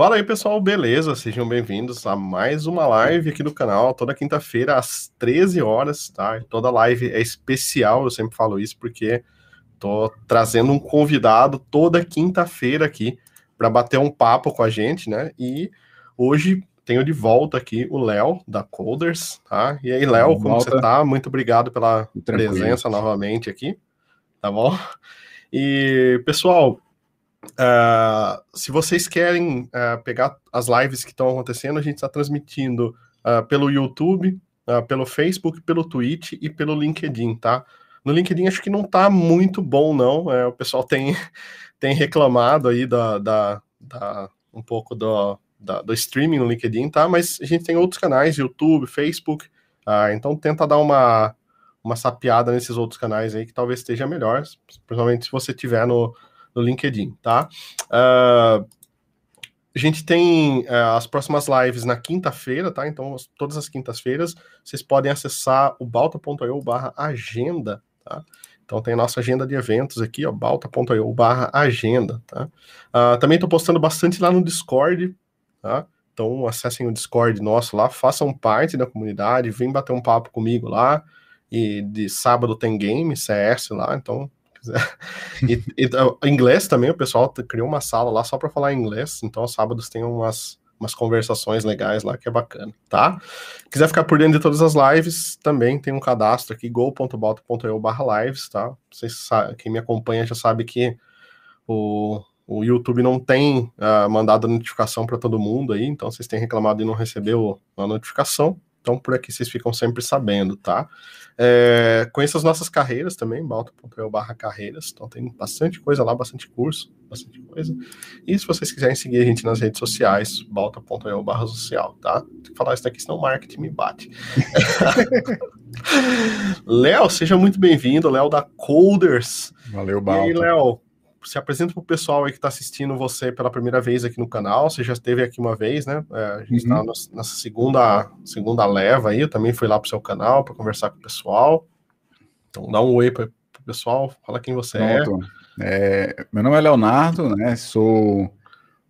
Fala aí, pessoal, beleza? Sejam bem-vindos a mais uma live aqui do canal, toda quinta-feira às 13 horas, tá? Toda live é especial, eu sempre falo isso porque tô trazendo um convidado toda quinta-feira aqui para bater um papo com a gente, né? E hoje tenho de volta aqui o Léo da Coders, tá? E aí, Léo, como volta. você tá? Muito obrigado pela Tranquilo. presença novamente aqui, tá bom? E pessoal, Uh, se vocês querem uh, pegar as lives que estão acontecendo, a gente está transmitindo uh, pelo YouTube, pelo Facebook, pelo Twitch e pelo LinkedIn, tá? No LinkedIn acho que não tá muito bom, não. É, o pessoal tem, tem reclamado aí da, da, da um pouco do, da, do streaming no LinkedIn, tá? Mas a gente tem outros canais, YouTube, Facebook, então tenta dar uma, uma sapiada nesses outros canais aí que talvez esteja melhor, principalmente se você tiver no, no LinkedIn, tá? Uh, a gente tem uh, as próximas lives na quinta-feira, tá? Então, todas as quintas-feiras, vocês podem acessar o balta.io barra agenda, tá? Então tem a nossa agenda de eventos aqui, ó, balta.io barra agenda, tá? Uh, também estou postando bastante lá no Discord, tá? Então acessem o Discord nosso lá, façam parte da comunidade, vem bater um papo comigo lá. E de sábado tem game, CS lá, então e, e, inglês também, o pessoal criou uma sala lá só para falar inglês, então aos sábados tem umas, umas conversações legais lá que é bacana, tá? Quiser ficar por dentro de todas as lives, também tem um cadastro aqui, barra lives, tá? Vocês quem me acompanha já sabe que o, o YouTube não tem uh, mandado notificação para todo mundo aí, então vocês têm reclamado e não recebeu a notificação. Então, por aqui vocês ficam sempre sabendo, tá? É, conheça as nossas carreiras também, balto.eu barra carreiras. Então, tem bastante coisa lá, bastante curso, bastante coisa. E se vocês quiserem seguir a gente nas redes sociais, balto.eu barra social, tá? Tem que falar isso daqui, senão o marketing me bate. Léo, seja muito bem-vindo, Léo da Coders. Valeu, Balto. E aí, Léo, se apresenta para o pessoal aí que está assistindo você pela primeira vez aqui no canal. Você já esteve aqui uma vez, né? É, a gente está uhum. nessa segunda, segunda leva aí. Eu também fui lá para o seu canal para conversar com o pessoal. Então, dá um oi para o pessoal, fala quem você é. Pronto. é. é. Meu nome é Leonardo, né? Sou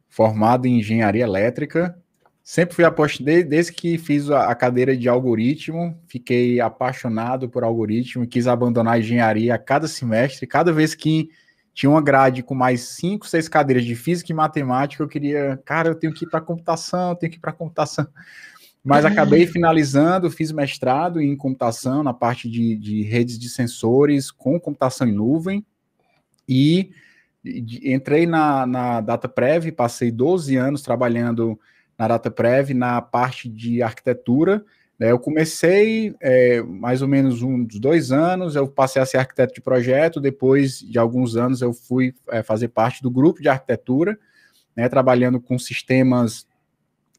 formado em engenharia elétrica. Sempre fui apaixonado, desde que fiz a cadeira de algoritmo, fiquei apaixonado por algoritmo, quis abandonar a engenharia a cada semestre, cada vez que tinha uma grade com mais cinco, seis cadeiras de física e matemática. Eu queria, cara, eu tenho que ir para computação, eu tenho que ir para computação. Mas acabei finalizando, fiz mestrado em computação na parte de, de redes de sensores com computação em nuvem e entrei na, na DataPrev, passei 12 anos trabalhando na DataPrev na parte de arquitetura eu comecei é, mais ou menos uns dois anos, eu passei a ser arquiteto de projeto, depois de alguns anos eu fui é, fazer parte do grupo de arquitetura, né, trabalhando com sistemas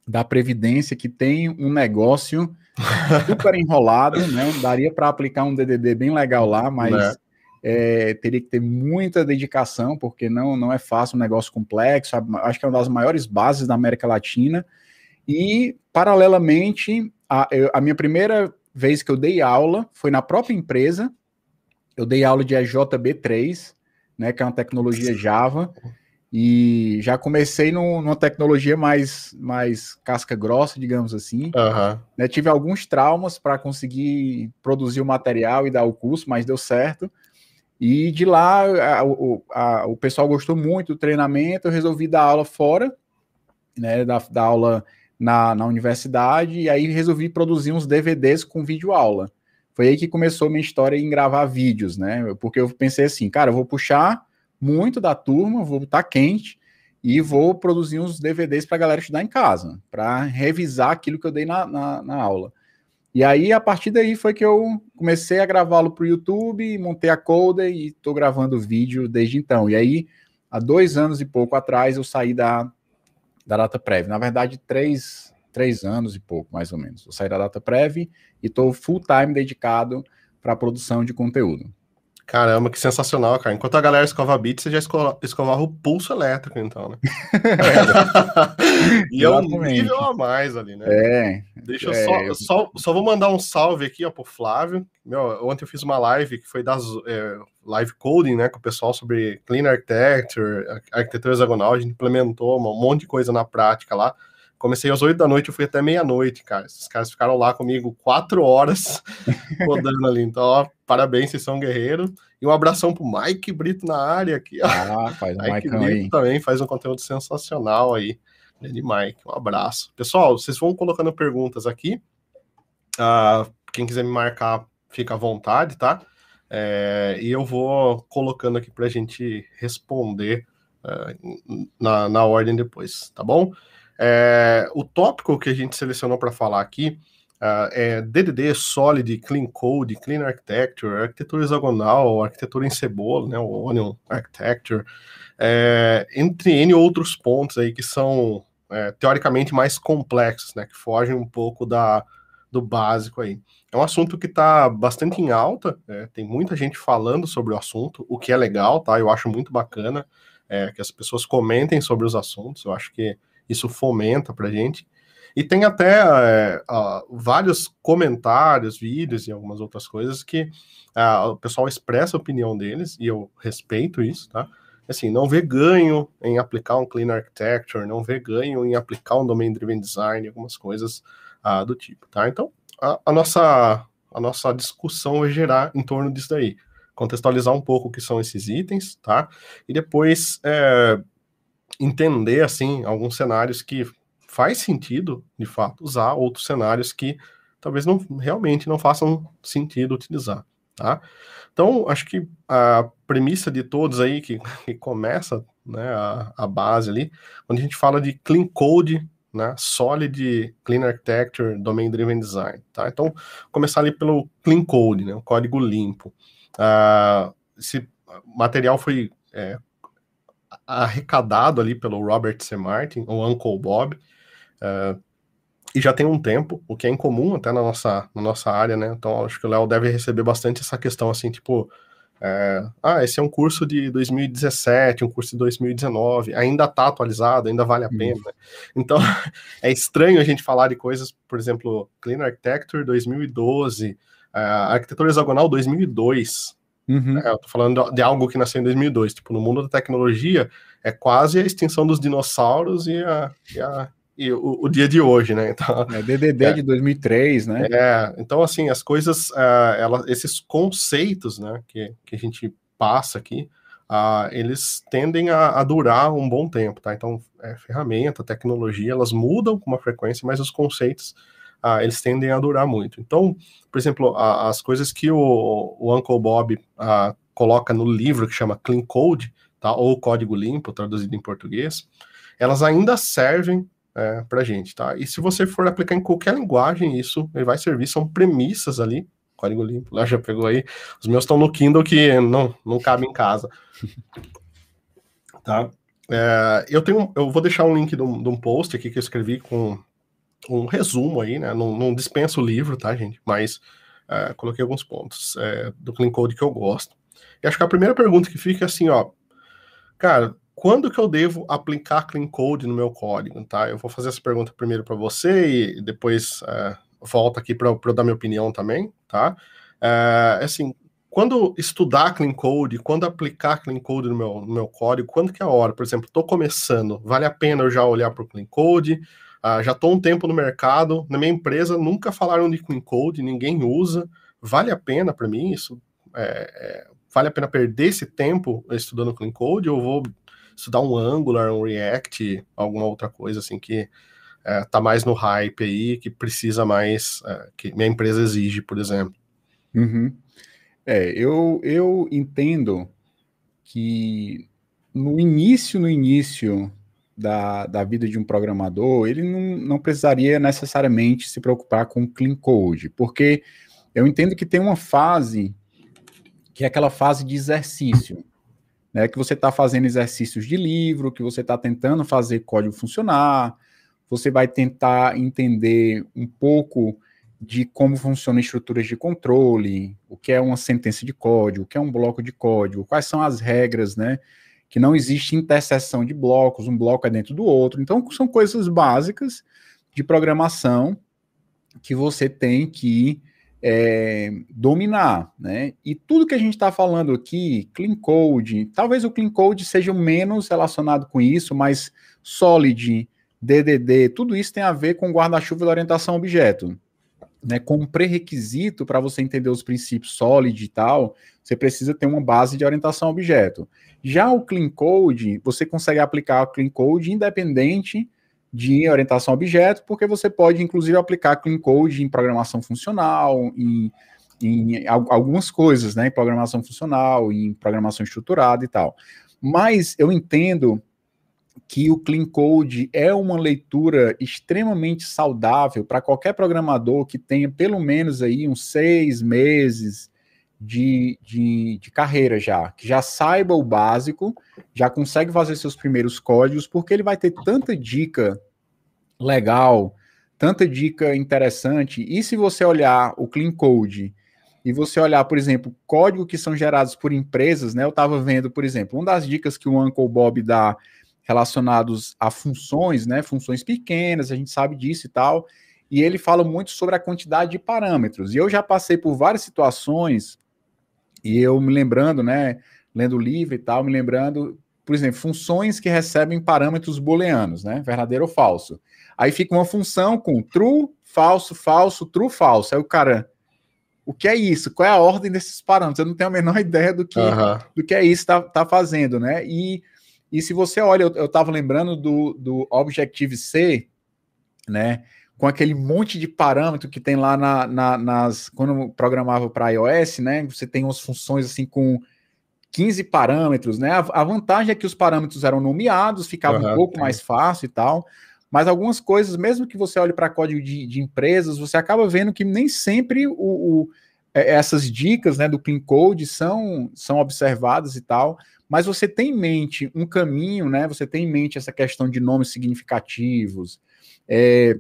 da Previdência, que tem um negócio super enrolado, né, daria para aplicar um DDD bem legal lá, mas é. É, teria que ter muita dedicação, porque não, não é fácil, um negócio complexo, acho que é uma das maiores bases da América Latina, e, paralelamente, a, eu, a minha primeira vez que eu dei aula foi na própria empresa. Eu dei aula de EJB3, né, que é uma tecnologia Java, e já comecei no, numa tecnologia mais, mais casca grossa, digamos assim. Uhum. Né, tive alguns traumas para conseguir produzir o material e dar o curso, mas deu certo. E de lá, a, a, o pessoal gostou muito do treinamento, eu resolvi dar aula fora, né, da, da aula na, na universidade e aí resolvi produzir uns DVDs com vídeo aula. Foi aí que começou minha história em gravar vídeos, né? Porque eu pensei assim, cara, eu vou puxar muito da turma, vou estar quente e vou produzir uns DVDs para a galera estudar em casa, para revisar aquilo que eu dei na, na, na, aula. E aí, a partir daí, foi que eu comecei a gravá-lo para o YouTube, montei a Coda e estou gravando vídeo desde então. E aí, há dois anos e pouco atrás, eu saí da, da data prévia. Na verdade, três, três anos e pouco, mais ou menos. Eu saí da data prévia e estou full time dedicado para a produção de conteúdo. Caramba, que sensacional, cara. Enquanto a galera escova bit, você já escova, escovava o pulso elétrico, então, né? e é um nível a mais ali, né? É. Deixa eu é, só, eu... só, só vou mandar um salve aqui, ó, pro Flávio. Meu, ontem eu fiz uma live que foi das é, live coding, né, com o pessoal sobre clean architecture, arquitetura hexagonal. A gente implementou um monte de coisa na prática lá. Comecei às 8 da noite, eu fui até meia-noite, cara. Esses caras ficaram lá comigo quatro horas rodando ali. Então, ó, parabéns, vocês são guerreiros. E um abração pro Mike Brito na área aqui. Ó. Ah, faz um Mike Brito aí. também faz um conteúdo sensacional aí. Grande Mike, um abraço. Pessoal, vocês vão colocando perguntas aqui. Uh, quem quiser me marcar, fica à vontade, tá? É, e eu vou colocando aqui para a gente responder uh, na, na ordem depois, tá bom? É, o tópico que a gente selecionou para falar aqui uh, é DDD, Solid, Clean Code, Clean Architecture, arquitetura hexagonal, arquitetura em cebola, né, o Onion Architecture, é, entre N outros pontos aí que são é, teoricamente mais complexos, né, que fogem um pouco da, do básico aí. É um assunto que está bastante em alta, é, tem muita gente falando sobre o assunto, o que é legal, tá? Eu acho muito bacana é, que as pessoas comentem sobre os assuntos, eu acho que isso fomenta para gente. E tem até é, vários comentários, vídeos e algumas outras coisas que uh, o pessoal expressa a opinião deles, e eu respeito isso, tá? Assim, não vê ganho em aplicar um Clean Architecture, não vê ganho em aplicar um Domain Driven Design, algumas coisas uh, do tipo, tá? Então, a, a, nossa, a nossa discussão vai gerar em torno disso daí. Contextualizar um pouco o que são esses itens, tá? E depois é, entender, assim, alguns cenários que faz sentido, de fato, usar, outros cenários que talvez não realmente não façam sentido utilizar, tá? Então, acho que a premissa de todos aí que, que começa, né, a, a base ali, quando a gente fala de clean code, né, solid clean architecture, domain driven design, tá? Então, começar ali pelo clean code, né, o código limpo. Uh, esse material foi é, arrecadado ali pelo Robert C. Martin, o Uncle Bob, uh, e já tem um tempo, o que é incomum até na nossa, na nossa área, né? Então acho que o Léo deve receber bastante essa questão assim, tipo, é, ah, esse é um curso de 2017, um curso de 2019, ainda está atualizado, ainda vale a pena. Né? Então é estranho a gente falar de coisas, por exemplo, Clean Architecture 2012, uh, Arquitetura Hexagonal 2002, Uhum. É, eu tô falando de algo que nasceu em 2002. Tipo, no mundo da tecnologia, é quase a extinção dos dinossauros e, a, e, a, e o, o, dia de hoje, né? Então, é DDD é, de 2003, né? É, então, assim, as coisas, uh, ela, esses conceitos, né, que, que a gente passa aqui, uh, eles tendem a, a, durar um bom tempo, tá? Então, é, ferramenta, tecnologia, elas mudam com uma frequência, mas os conceitos ah, eles tendem a durar muito. Então, por exemplo, a, as coisas que o, o Uncle Bob ah, coloca no livro que chama Clean Code, tá, ou Código Limpo, traduzido em português, elas ainda servem é, para gente, tá? E se você for aplicar em qualquer linguagem, isso vai servir, são premissas ali, código limpo, lá já pegou aí, os meus estão no Kindle que não, não cabe em casa, tá? É, eu tenho, eu vou deixar um link de um, de um post aqui que eu escrevi com um resumo aí, né? Não, não dispenso o livro, tá, gente? Mas uh, coloquei alguns pontos uh, do Clean Code que eu gosto. E acho que a primeira pergunta que fica é assim, ó, cara, quando que eu devo aplicar Clean Code no meu código, tá? Eu vou fazer essa pergunta primeiro para você e depois uh, volto aqui para eu dar minha opinião também, tá? Uh, assim, quando estudar Clean Code, quando aplicar Clean Code no meu, no meu código, quando que é a hora? Por exemplo, estou começando, vale a pena eu já olhar para o Clean Code? Uh, já estou um tempo no mercado, na minha empresa nunca falaram de Clean Code, ninguém usa. Vale a pena para mim isso? É, é, vale a pena perder esse tempo estudando Clean Code ou vou estudar um Angular, um React, alguma outra coisa assim que é, tá mais no hype aí, que precisa mais, é, que minha empresa exige, por exemplo. Uhum. É, eu, eu entendo que no início, no início da, da vida de um programador, ele não, não precisaria necessariamente se preocupar com clean code, porque eu entendo que tem uma fase que é aquela fase de exercício, né? Que você está fazendo exercícios de livro, que você está tentando fazer código funcionar, você vai tentar entender um pouco de como funcionam estruturas de controle, o que é uma sentença de código, o que é um bloco de código, quais são as regras, né? Que não existe interseção de blocos, um bloco é dentro do outro. Então, são coisas básicas de programação que você tem que é, dominar, né? E tudo que a gente está falando aqui, clean code, talvez o clean code seja menos relacionado com isso, mas solid, DDD, tudo isso tem a ver com guarda-chuva da orientação objeto. Né, como pré-requisito para você entender os princípios solid e tal, você precisa ter uma base de orientação objeto. Já o clean code, você consegue aplicar o clean code independente de orientação a objeto, porque você pode, inclusive, aplicar clean code em programação funcional, em, em algumas coisas, né? Em programação funcional, em programação estruturada e tal. Mas eu entendo que o Clean Code é uma leitura extremamente saudável para qualquer programador que tenha pelo menos aí uns seis meses de, de, de, carreira já, que já saiba o básico, já consegue fazer seus primeiros códigos, porque ele vai ter tanta dica legal, tanta dica interessante. E se você olhar o Clean Code e você olhar, por exemplo, código que são gerados por empresas, né? Eu estava vendo, por exemplo, uma das dicas que o Uncle Bob dá relacionados a funções, né? Funções pequenas, a gente sabe disso e tal. E ele fala muito sobre a quantidade de parâmetros. E eu já passei por várias situações e eu me lembrando, né, lendo o livro e tal, me lembrando, por exemplo, funções que recebem parâmetros booleanos, né, verdadeiro ou falso. Aí fica uma função com true, falso, falso, true, falso. Aí o cara, o que é isso? Qual é a ordem desses parâmetros? Eu não tenho a menor ideia do que, uhum. do que é isso tá, tá fazendo, né? E, e se você olha, eu, eu tava lembrando do, do Objective-C, né? com aquele monte de parâmetro que tem lá na, na, nas. Quando eu programava para iOS, né? Você tem umas funções assim com 15 parâmetros, né? A, a vantagem é que os parâmetros eram nomeados, ficava uhum, um pouco mais fácil e tal. Mas algumas coisas, mesmo que você olhe para código de, de, empresas, você acaba vendo que nem sempre o, o, é, essas dicas né, do Clean Code são, são observadas e tal. Mas você tem em mente um caminho, né? Você tem em mente essa questão de nomes significativos. É,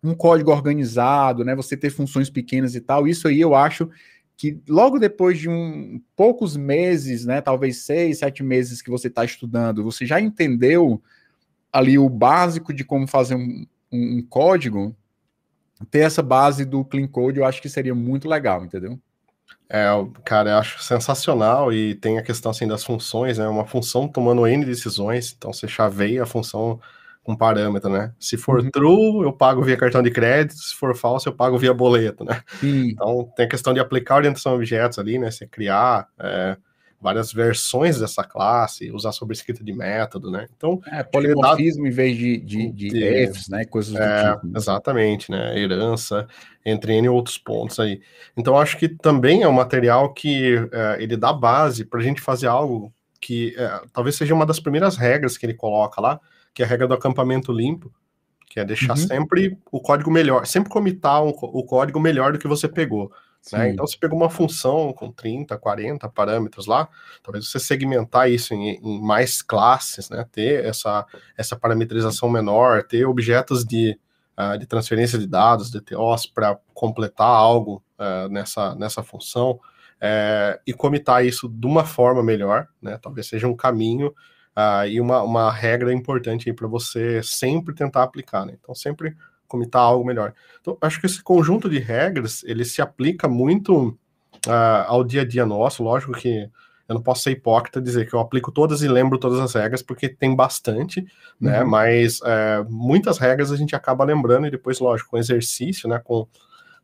um código organizado, né? Você ter funções pequenas e tal. Isso aí eu acho que logo depois de um poucos meses, né? Talvez seis, sete meses que você está estudando, você já entendeu ali o básico de como fazer um, um, um código. Ter essa base do clean code, eu acho que seria muito legal, entendeu? É, cara, eu acho sensacional e tem a questão assim das funções, né? Uma função tomando N decisões, então você chaveia a função com parâmetro, né? Se for uhum. true, eu pago via cartão de crédito, se for falso, eu pago via boleto, né? Sim. Então tem a questão de aplicar orientação a objetos ali, né? Você criar é, várias versões dessa classe, usar sobrescrita de método, né? Então é polimorfismo dá... em vez de, de, de, de Fs, né? Coisas do é, tipo. Né? Exatamente, né? Herança, entre N outros pontos aí. Então acho que também é um material que é, ele dá base para a gente fazer algo que é, talvez seja uma das primeiras regras que ele coloca lá, que é a regra do acampamento limpo, que é deixar uhum. sempre o código melhor, sempre comitar um, o código melhor do que você pegou. Né? Então, você pegou uma função com 30, 40 parâmetros lá, talvez você segmentar isso em, em mais classes, né? ter essa, essa parametrização menor, ter objetos de, uh, de transferência de dados, DTOs, para completar algo uh, nessa, nessa função, uh, e comitar isso de uma forma melhor, né? talvez seja um caminho Uh, e uma, uma regra importante para você sempre tentar aplicar, né? Então, sempre comitar algo melhor. Então, acho que esse conjunto de regras, ele se aplica muito uh, ao dia a dia nosso, lógico que eu não posso ser hipócrita dizer que eu aplico todas e lembro todas as regras, porque tem bastante, né? Uhum. Mas uh, muitas regras a gente acaba lembrando e depois, lógico, com exercício, né? Com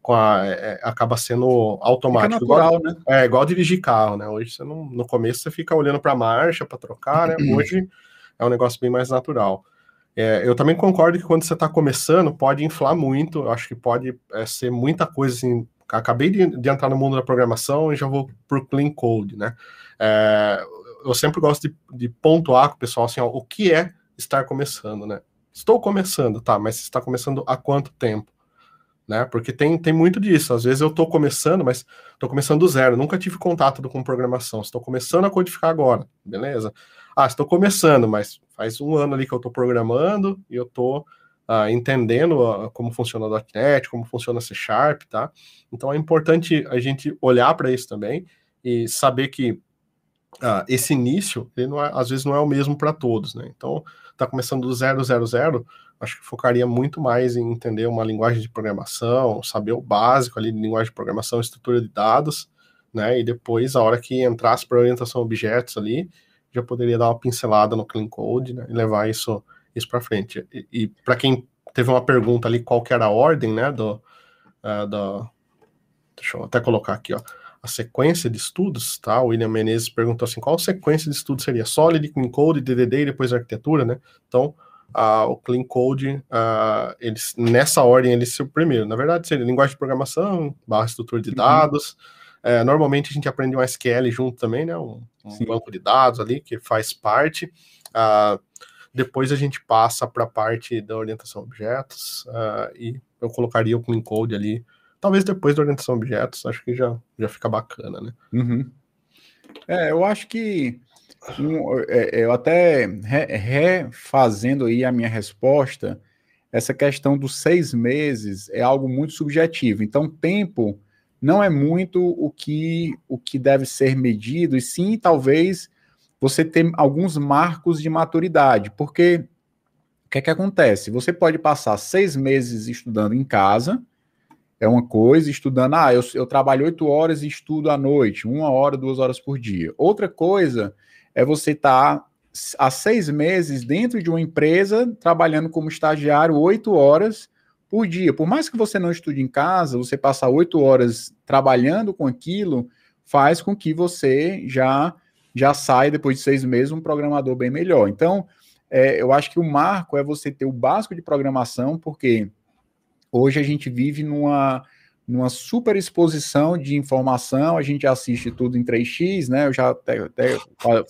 com a, é, acaba sendo automático. natural, igual, né? É, igual dirigir carro, né? Hoje você não, no começo você fica olhando para a marcha para trocar, né? Hoje é um negócio bem mais natural. É, eu também concordo que quando você está começando, pode inflar muito, acho que pode é, ser muita coisa assim. Acabei de, de, entrar no mundo da programação e já vou por clean code, né? É, eu sempre gosto de, de pontuar com o pessoal assim, ó, o que é estar começando, né? Estou começando, tá, mas está começando há quanto tempo? né? Porque tem, tem muito disso. Às vezes eu estou começando, mas estou começando do zero, nunca tive contato com programação, estou começando a codificar agora, beleza? Ah, estou começando, mas faz um ano ali que eu estou programando e eu estou uh, entendendo uh, como funciona o .NET, como funciona C Sharp, tá? Então é importante a gente olhar para isso também e saber que uh, esse início, ele não é, às vezes não é o mesmo para todos, né? Então, tá começando do zero, zero, zero, acho que focaria muito mais em entender uma linguagem de programação, saber o básico ali de linguagem de programação, estrutura de dados, né? E depois, a hora que entrasse para orientação a objetos ali, já poderia dar uma pincelada no clean code, né? E levar isso isso para frente. E, e para quem teve uma pergunta ali, qual que era a ordem, né, do, uh, do, deixa eu até colocar aqui, ó, a sequência de estudos, tá? O William Menezes perguntou assim, qual sequência de estudos seria? Solid, Clean Code, DDD e depois arquitetura, né? Então, uh, o Clean Code, uh, eles, nessa ordem, ele seria o primeiro. Na verdade, seria linguagem de programação, barra estrutura de uhum. É, normalmente, a gente aprende um SQL junto também, né? Um, um banco de dados ali, que faz parte. Uh, depois a gente passa para a parte da orientação a objetos uh, e eu colocaria o clean code ali. Talvez depois da orientação a objetos, acho que já, já fica bacana, né? Uhum. É, eu acho que um, é, é, eu até refazendo aí a minha resposta, essa questão dos seis meses é algo muito subjetivo. Então, tempo não é muito o que, o que deve ser medido, e sim, talvez, você tem alguns marcos de maturidade, porque o que é que acontece? Você pode passar seis meses estudando em casa, é uma coisa, estudando, ah, eu, eu trabalho oito horas e estudo à noite, uma hora, duas horas por dia. Outra coisa é você estar tá há seis meses dentro de uma empresa, trabalhando como estagiário oito horas por dia. Por mais que você não estude em casa, você passar oito horas trabalhando com aquilo, faz com que você já já sai, depois de seis meses, um programador bem melhor. Então, é, eu acho que o marco é você ter o básico de programação, porque hoje a gente vive numa, numa super exposição de informação, a gente assiste tudo em 3x, né? Eu já até, até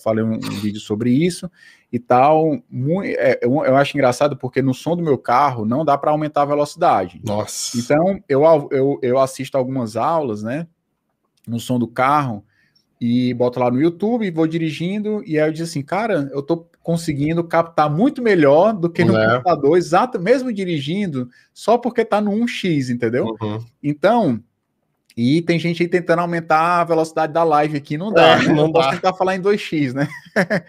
falei um, um, vídeo sobre isso e tal. Muito, é, eu, eu, acho engraçado porque no som do meu carro não dá para aumentar a velocidade. Nossa. Então, eu, eu, eu assisto algumas aulas, né? No som do carro e boto lá no YouTube, vou dirigindo, e aí eu disse assim, cara, eu tô conseguindo captar muito melhor do que no é. computador, exato, mesmo dirigindo, só porque tá no 1x, entendeu? Uhum. Então, e tem gente aí tentando aumentar a velocidade da live aqui, não dá, é, né? Não posso tentar falar em 2x, né?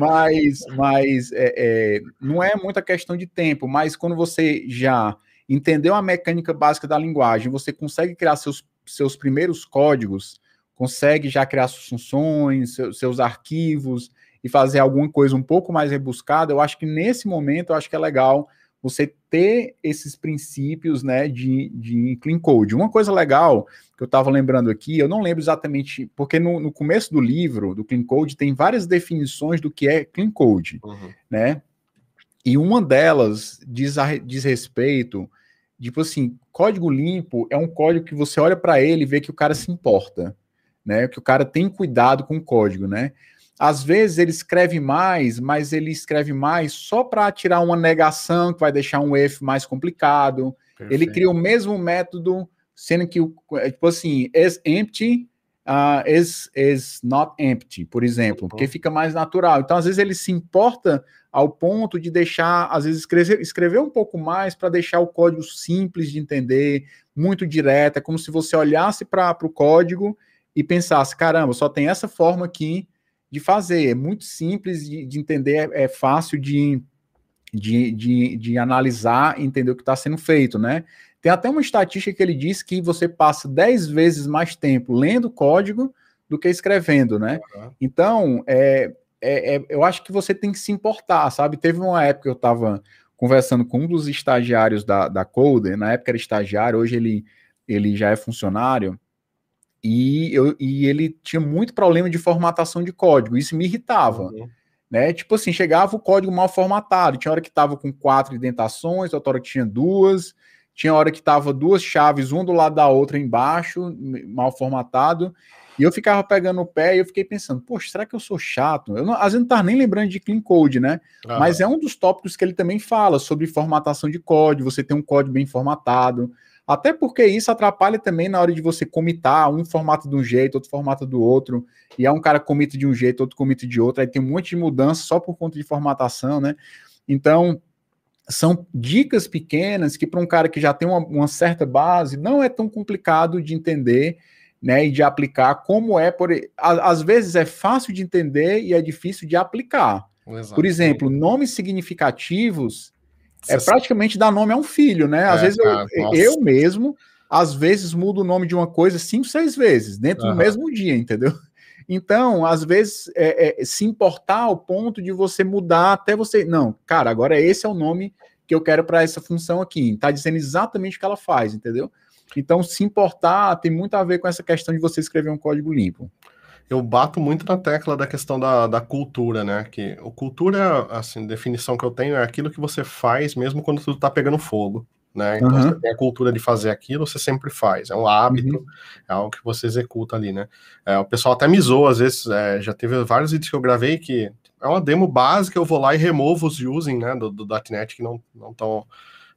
mas mas é, é, não é muita questão de tempo, mas quando você já entendeu a mecânica básica da linguagem, você consegue criar seus, seus primeiros códigos, consegue já criar suas funções, seus, seus arquivos e fazer alguma coisa um pouco mais rebuscada, eu acho que nesse momento eu acho que é legal você ter esses princípios né, de, de clean code. Uma coisa legal que eu estava lembrando aqui, eu não lembro exatamente, porque no, no, começo do livro, do clean code, tem várias definições do que é clean code, uhum. né? E uma delas diz, a, diz respeito, tipo assim, código limpo é um código que você olha para ele e vê que o cara se importa né? Que o cara tem cuidado com o código, né? Às vezes ele escreve mais, mas ele escreve mais só para tirar uma negação que vai deixar um if mais complicado. Perfeito. Ele cria o mesmo método, sendo que o é, tipo assim, is empty uh, is, is not empty, por exemplo, uhum. porque fica mais natural. Então, às vezes ele se importa ao ponto de deixar, às vezes escrever, escrever um pouco mais para deixar o código simples de entender, muito direto, é como se você olhasse para o código e pensasse, caramba, só tem essa forma aqui de fazer, é muito simples de, de entender, é, é fácil de, de, de, de analisar e entender o que está sendo feito, né? Tem até uma estatística que ele diz que você passa 10 vezes mais tempo lendo código do que escrevendo, né? Uhum. Então, é, é, é, eu acho que você tem que se importar, sabe? Teve uma época que eu estava conversando com um dos estagiários da, da Coder, na época era estagiário, hoje ele, ele já é funcionário, e, eu, e ele tinha muito problema de formatação de código, isso me irritava. Uhum. Né? Tipo assim, chegava o código mal formatado, tinha hora que estava com quatro indentações, outra hora que tinha duas, tinha hora que estava duas chaves, uma do lado da outra embaixo, mal formatado, e eu ficava pegando o pé e eu fiquei pensando, poxa, será que eu sou chato? Eu não, às vezes não estava nem lembrando de clean code, né? Ah. Mas é um dos tópicos que ele também fala sobre formatação de código, você ter um código bem formatado, até porque isso atrapalha também na hora de você comitar um formato de um jeito, outro formato do outro. E é um cara comita de um jeito, outro comita de outro. Aí tem um monte de mudança só por conta de formatação, né? Então, são dicas pequenas que para um cara que já tem uma, uma, certa base não é tão complicado de entender né, e de aplicar como é por às vezes é fácil de entender e é difícil de aplicar. Exato. Por exemplo, nomes significativos é praticamente dar nome a um filho, né? Às é, vezes cara, eu, eu, mesmo às vezes mudo o nome de uma coisa cinco, seis vezes dentro uhum. do mesmo dia, entendeu? Então, às vezes, é, é, se importar ao ponto de você mudar até você. Não, cara, agora esse é o nome que eu quero para essa função aqui. Está dizendo exatamente o que ela faz, entendeu? Então, se importar tem muito a ver com essa questão de você escrever um código limpo. Eu bato muito na tecla da questão da, da cultura, né? Que o cultura, assim, definição que eu tenho é aquilo que você faz mesmo quando tudo está pegando fogo né? Então uhum. você tem a cultura de fazer aquilo, você sempre faz, é um hábito, uhum. é algo que você executa ali, né? É, o pessoal até me zoa, às vezes, é, já teve vários vídeos que eu gravei que é uma demo básica, eu vou lá e removo os using, né, do, do .NET que não estão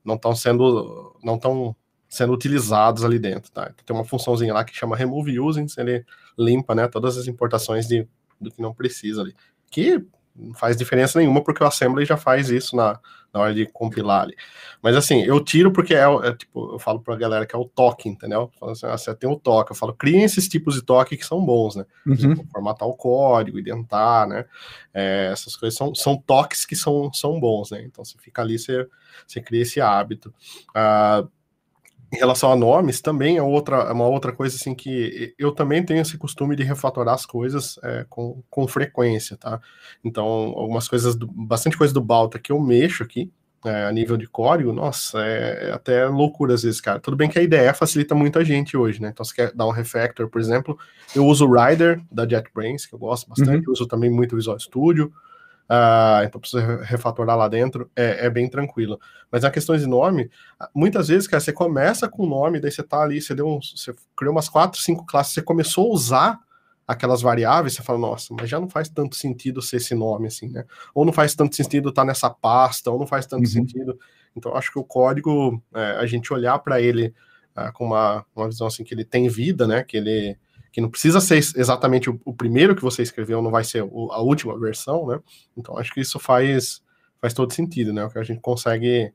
não estão sendo não estão sendo utilizados ali dentro, tá? Então, tem uma funçãozinha lá que chama remove using, ele limpa, né, todas as importações de, do que não precisa ali. Que não faz diferença nenhuma, porque o assembly já faz isso na, na hora de compilar ali. Mas assim, eu tiro porque é, é tipo, eu falo pra galera que é o toque, entendeu? Falo assim, ah, você tem o toque, eu falo, criem esses tipos de toque que são bons, né? Uhum. formatar o código, identar, né? É, essas coisas são, são toques que são, são bons, né? Então você fica ali, você, você cria esse hábito. Uh, em relação a nomes, também é outra, é uma outra coisa assim que eu também tenho esse costume de refatorar as coisas é, com, com frequência, tá? Então, algumas coisas, do, bastante coisa do Balta que eu mexo aqui, é, a nível de código, nossa, é, é, até loucura às vezes, cara. Tudo bem que a IDE facilita muito a gente hoje, né? Então, se quer dar um refactor, por exemplo, eu uso o Rider da JetBrains, que eu gosto bastante, uhum. uso também muito o Visual Studio, Uh, então precisa refatorar lá dentro, é, é, bem tranquilo. Mas na questão de nome, muitas vezes, cara, você começa com o nome, daí você tá ali, você deu um, você criou umas quatro, cinco classes, você começou a usar aquelas variáveis, você fala, nossa, mas já não faz tanto sentido ser esse nome, assim, né? Ou não faz tanto sentido estar tá nessa pasta, ou não faz tanto uhum. sentido. Então, acho que o código, é, a gente olhar para ele uh, com uma, uma visão assim, que ele tem vida, né? Que ele que não precisa ser exatamente o, o primeiro que você escreveu, não vai ser o, a última versão, né? Então acho que isso faz, faz todo sentido, né? O que a gente consegue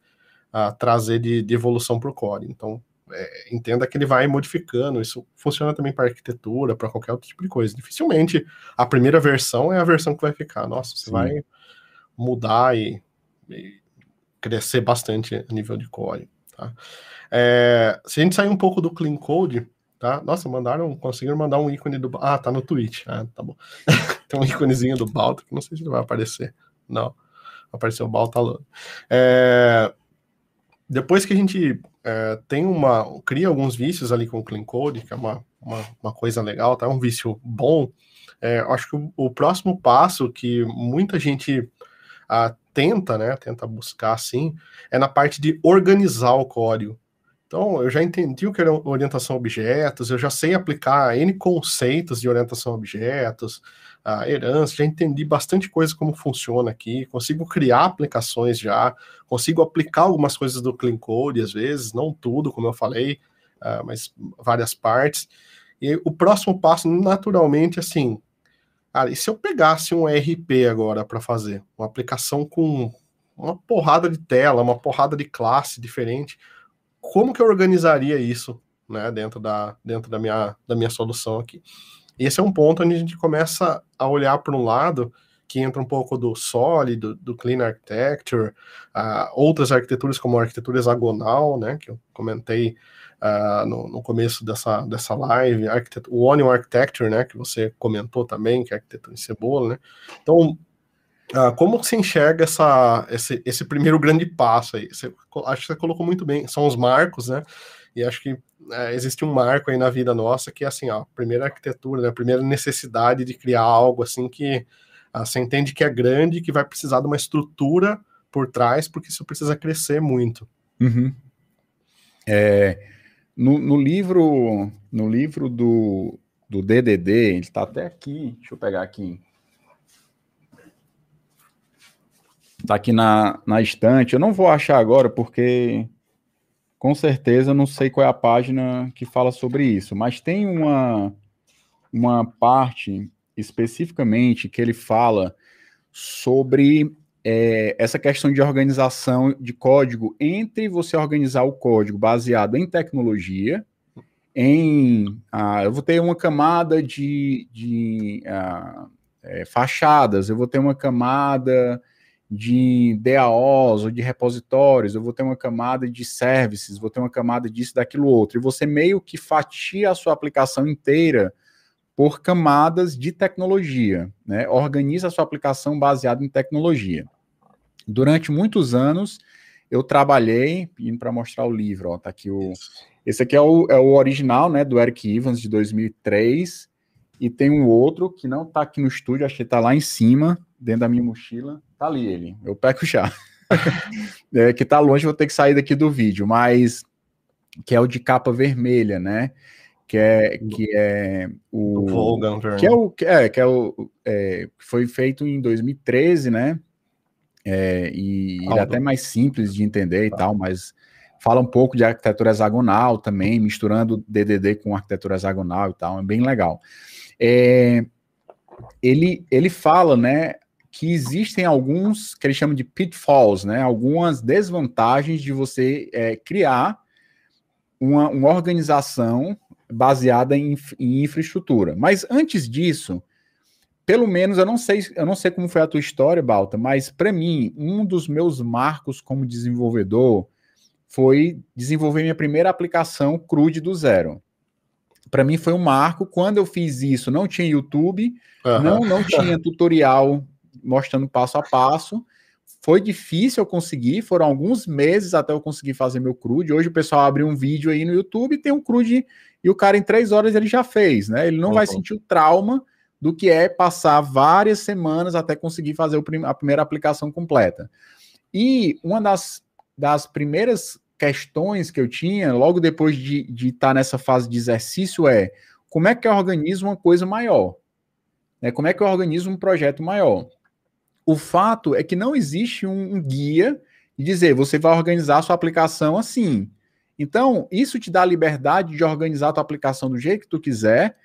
uh, trazer de, de evolução para o core. Então é, entenda que ele vai modificando. Isso funciona também para arquitetura, para qualquer outro tipo de coisa. Dificilmente a primeira versão é a versão que vai ficar. Nossa, você Sim. vai mudar e, e, crescer bastante a nível de core. Tá? É, se a gente sair um pouco do clean code, tá? Nossa, mandaram, conseguiram mandar um ícone do. Ah, tá no Twitch. Ah, tá bom. Tem um íconezinho do Balta, que não sei se ele vai aparecer. Não. Apareceu o Balta É... Depois que a gente é, tem uma. cria alguns vícios ali com o Clean Code, que é uma, uma, uma coisa legal, tá? Um vício bom. É, acho que o, o, próximo passo que muita gente ah, tenta, né? Tenta buscar assim, é na parte de organizar o código. Então, eu já entendi o que era orientação a objetos, eu já sei aplicar N conceitos de orientação a objetos, a herança, já entendi bastante coisa como funciona aqui, consigo criar aplicações já, consigo aplicar algumas coisas do Clean Code, às vezes, não tudo, como eu falei, uh, mas várias partes. E o próximo passo, naturalmente, assim, cara, e se eu pegasse um RP agora para fazer, uma aplicação com uma porrada de tela, uma porrada de classe diferente, como que eu organizaria isso né, dentro, da, dentro da, minha, da minha solução aqui. Esse é um ponto onde a gente começa a olhar para um lado que entra um pouco do Solid, do, do Clean Architecture, uh, outras arquiteturas como a arquitetura hexagonal, né, que eu comentei uh, no, no, começo dessa, dessa live, o Onion Architecture, né, que você comentou também, que é a arquitetura em cebola, né. Então, ah, como você enxerga essa, esse, esse, primeiro grande passo aí? Você, acho que você colocou muito bem, são os marcos, né? E acho que é, existe um marco aí na vida nossa que é assim, ó, a primeira arquitetura, né, a primeira necessidade de criar algo assim que ah, você entende que é grande, que vai precisar de uma estrutura por trás, porque isso precisa crescer muito. Uhum. É, no, no, livro, no livro do, do DDD, ele está até aqui, deixa eu pegar aqui Tá aqui na, na estante. Eu não vou achar agora porque com certeza não sei qual é a página que fala sobre isso, mas tem uma, uma parte especificamente que ele fala sobre é, essa questão de organização de código entre você organizar o código baseado em tecnologia, em ah, eu vou ter uma camada de, de ah, é, fachadas, eu vou ter uma camada de DAOs ou de repositórios, eu vou ter uma camada de services, vou ter uma camada disso, daquilo outro, e você meio que fatia a sua aplicação inteira por camadas de tecnologia, né? Organiza a sua aplicação baseada em tecnologia. Durante muitos anos, eu trabalhei, indo para mostrar o livro, ó, tá aqui o. Esse aqui é o, é o original, né, do Eric Evans, de 2003, e tem um outro que não está aqui no estúdio, acho que está lá em cima, dentro da minha mochila. Tá ali ele, eu pego já. é, que tá longe, vou ter que sair daqui do vídeo, mas que é o de capa vermelha, né? Que é, que é o. Volgan, que é o que é, que é o é, foi feito em 2013, né? É, e ele é até mais simples de entender e tá. tal, mas fala um pouco de arquitetura hexagonal também, misturando DDD com arquitetura hexagonal e tal, é bem legal. É, ele, ele fala, né, que existem alguns que ele chama de pitfalls, né, algumas desvantagens de você é, criar uma, uma organização baseada em, em infraestrutura. Mas antes disso, pelo menos eu não sei, eu não sei como foi a tua história, Balta, mas para mim, um dos meus marcos como desenvolvedor foi desenvolver minha primeira aplicação crude do zero. Para mim foi um marco. Quando eu fiz isso, não tinha YouTube, uhum. não, não tinha tutorial mostrando passo a passo. Foi difícil eu conseguir, foram alguns meses até eu conseguir fazer meu crude. Hoje o pessoal abre um vídeo aí no YouTube, tem um crude e o cara em três horas ele já fez, né? Ele não uhum. vai sentir o trauma do que é passar várias semanas até conseguir fazer a primeira aplicação completa. E uma das, das primeiras questões que eu tinha, logo depois de estar de tá nessa fase de exercício, é como é que eu organizo uma coisa maior? Né? Como é que eu organizo um projeto maior? O fato é que não existe um, guia de dizer você vai organizar a sua aplicação assim. Então, isso te dá a liberdade de organizar a tua aplicação do jeito que tu quiser,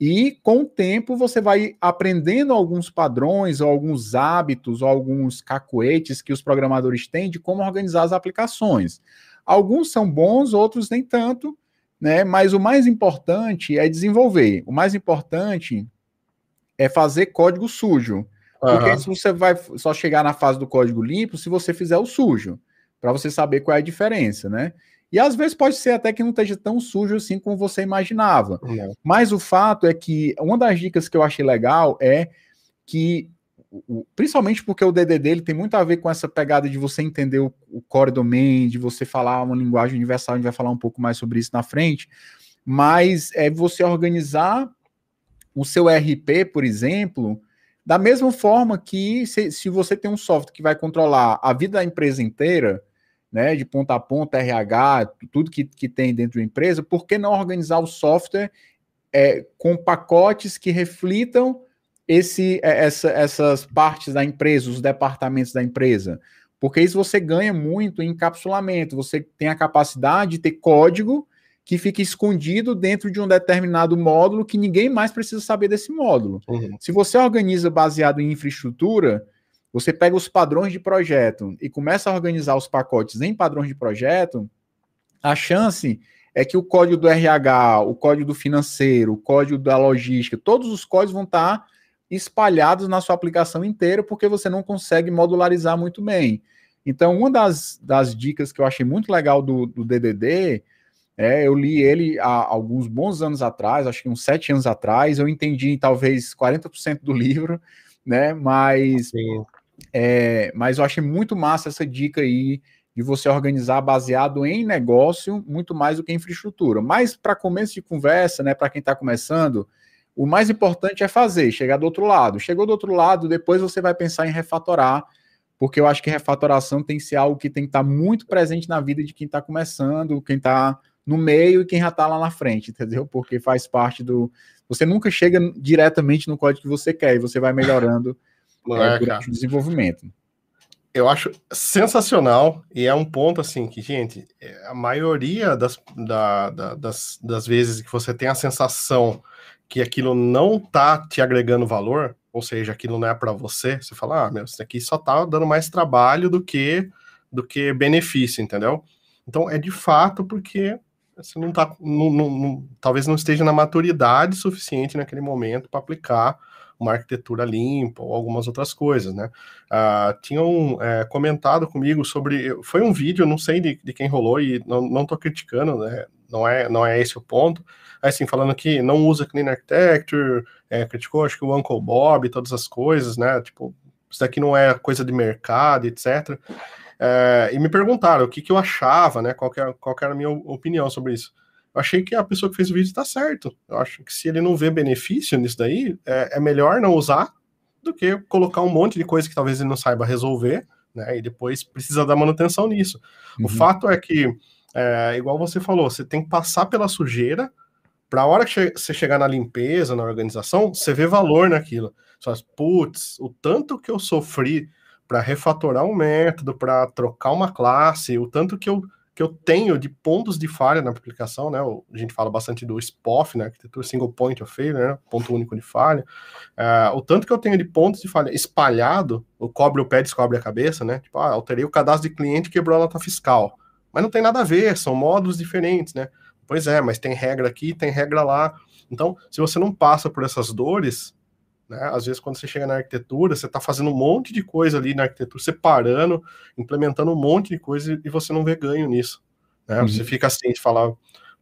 e com o tempo você vai aprendendo alguns padrões, ou alguns hábitos, ou alguns cacuetes que os programadores têm de como organizar as aplicações. Alguns são bons, outros nem tanto, né? Mas o mais importante é desenvolver. O mais importante é fazer código sujo. Porque uhum. se você vai só chegar na fase do código limpo se você fizer o sujo, para você saber qual é a diferença, né? E às vezes pode ser até que não esteja tão sujo assim como você imaginava. Uhum. Mas o fato é que uma das dicas que eu achei legal é que, principalmente porque o DDD ele tem muito a ver com essa pegada de você entender o, o core domain, de você falar uma linguagem universal, a gente vai falar um pouco mais sobre isso na frente, mas é você organizar o seu RP, por exemplo, da mesma forma que se, se você tem um software que vai controlar a vida da empresa inteira, né, de ponta a ponta, RH, tudo que, que tem dentro da empresa, por que não organizar o software é, com pacotes que reflitam esse, é, essa, essas partes da empresa, os departamentos da empresa? Porque isso você ganha muito em encapsulamento, você tem a capacidade de ter código que fica escondido dentro de um determinado módulo que ninguém mais precisa saber desse módulo. Uhum. Se você organiza baseado em infraestrutura, você pega os padrões de projeto e começa a organizar os pacotes em padrões de projeto, a chance é que o código do RH, o código do financeiro, o código da logística, todos os códigos vão estar espalhados na sua aplicação inteira, porque você não consegue modularizar muito bem. Então, uma das, das dicas que eu achei muito legal do, do DDD é, eu li ele há alguns bons anos atrás, acho que uns sete anos atrás. Eu entendi talvez 40% do livro, né? Mas, é, mas eu achei muito massa essa dica aí de você organizar baseado em negócio, muito mais do que infraestrutura. Mas para começo de conversa, né? Para quem está começando, o mais importante é fazer, chegar do outro lado. Chegou do outro lado, depois você vai pensar em refatorar porque eu acho que refatoração tem que ser algo que tem que estar tá muito presente na vida de quem está começando, quem está no meio e quem já está lá na frente, entendeu? Porque faz parte do. Você nunca chega diretamente no código que você quer e você vai melhorando é, durante o desenvolvimento. Eu acho sensacional e é um ponto assim que, gente, é, a maioria das, da, da, das, das vezes que você tem a sensação que aquilo não está te agregando valor, ou seja, aquilo não é para você, você fala, ah, meu, isso aqui só tá dando mais trabalho do que do que benefício, entendeu? Então é de fato porque você não tá, não, não, não, talvez não esteja na maturidade suficiente naquele momento para aplicar uma arquitetura limpa ou algumas outras coisas, né? Uh, tinham é, comentado comigo sobre, foi um vídeo, não sei de, de quem rolou e não, não tô criticando, né? Não é, não é esse o ponto. Assim, falando que não usa Clean Architecture, é, criticou, acho que o Uncle Bob, todas as coisas, né? Tipo, isso daqui não é coisa de mercado, etc. É, e me perguntaram o que, que eu achava, né? Qual, que era, qual era a minha opinião sobre isso. Eu achei que a pessoa que fez o vídeo está certo. Eu acho que se ele não vê benefício nisso daí, é, é, melhor não usar do que colocar um monte de coisa que talvez ele não saiba resolver, né? E depois precisa dar manutenção nisso. Uhum. O fato é que, é, igual você falou, você tem que passar pela sujeira para a hora que você chegar na limpeza, na organização, você vê valor naquilo. Você fala, putz, o tanto que eu sofri para refatorar um método, para trocar uma classe, o tanto que eu, que eu tenho de pontos de falha na aplicação, né? A gente fala bastante do SPOF, né? Arquitetura Single Point of Failure, né? Ponto único de falha. Uh, o tanto que eu tenho de pontos de falha espalhado, o cobre o pé, descobre a cabeça, né? Tipo, ah, alterei o cadastro de cliente quebrou a nota fiscal. Mas não tem nada a ver, são módulos diferentes, né? Pois é, mas tem regra aqui, tem regra lá. Então, se você não passa por essas dores, né? Às vezes, quando você chega na arquitetura, você está fazendo um monte de coisa ali na arquitetura, separando, implementando um monte de coisa e você não vê ganho nisso. Né? Uhum. Você fica assim, de falar,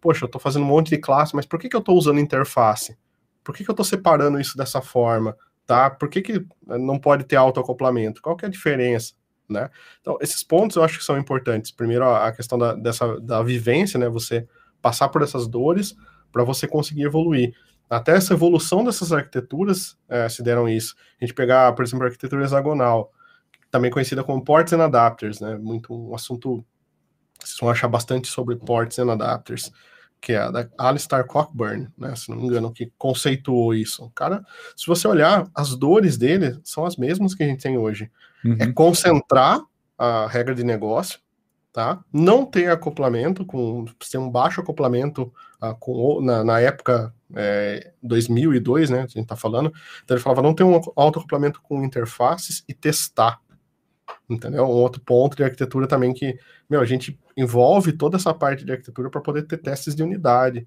poxa, eu estou fazendo um monte de classe, mas por que, que eu estou usando interface? Por que, que eu estou separando isso dessa forma? Tá? Por que, que não pode ter autoacoplamento? Qual que é a diferença? Né? Então, esses pontos eu acho que são importantes. Primeiro, a questão da, dessa, da vivência, né? Você passar por essas dores para você conseguir evoluir. Até essa evolução dessas arquiteturas é, se deram isso. A gente pegar, por exemplo, a arquitetura hexagonal, também conhecida como ports and adapters, né? Muito um assunto vocês vão achar bastante sobre ports and adapters, que é a da Alistair Cockburn, né? Se não me engano, que conceituou isso. Cara, se você olhar, as dores dele são as mesmas que a gente tem hoje. Uhum. É concentrar a regra de negócio, tá? Não ter acoplamento, com ter um baixo acoplamento uh, com, na, na época é, 2002, né? A gente tá falando. Então ele falava não ter um autoacoplamento com interfaces e testar. Entendeu? Um outro ponto de arquitetura também que, meu, a gente envolve toda essa parte de arquitetura para poder ter testes de unidade,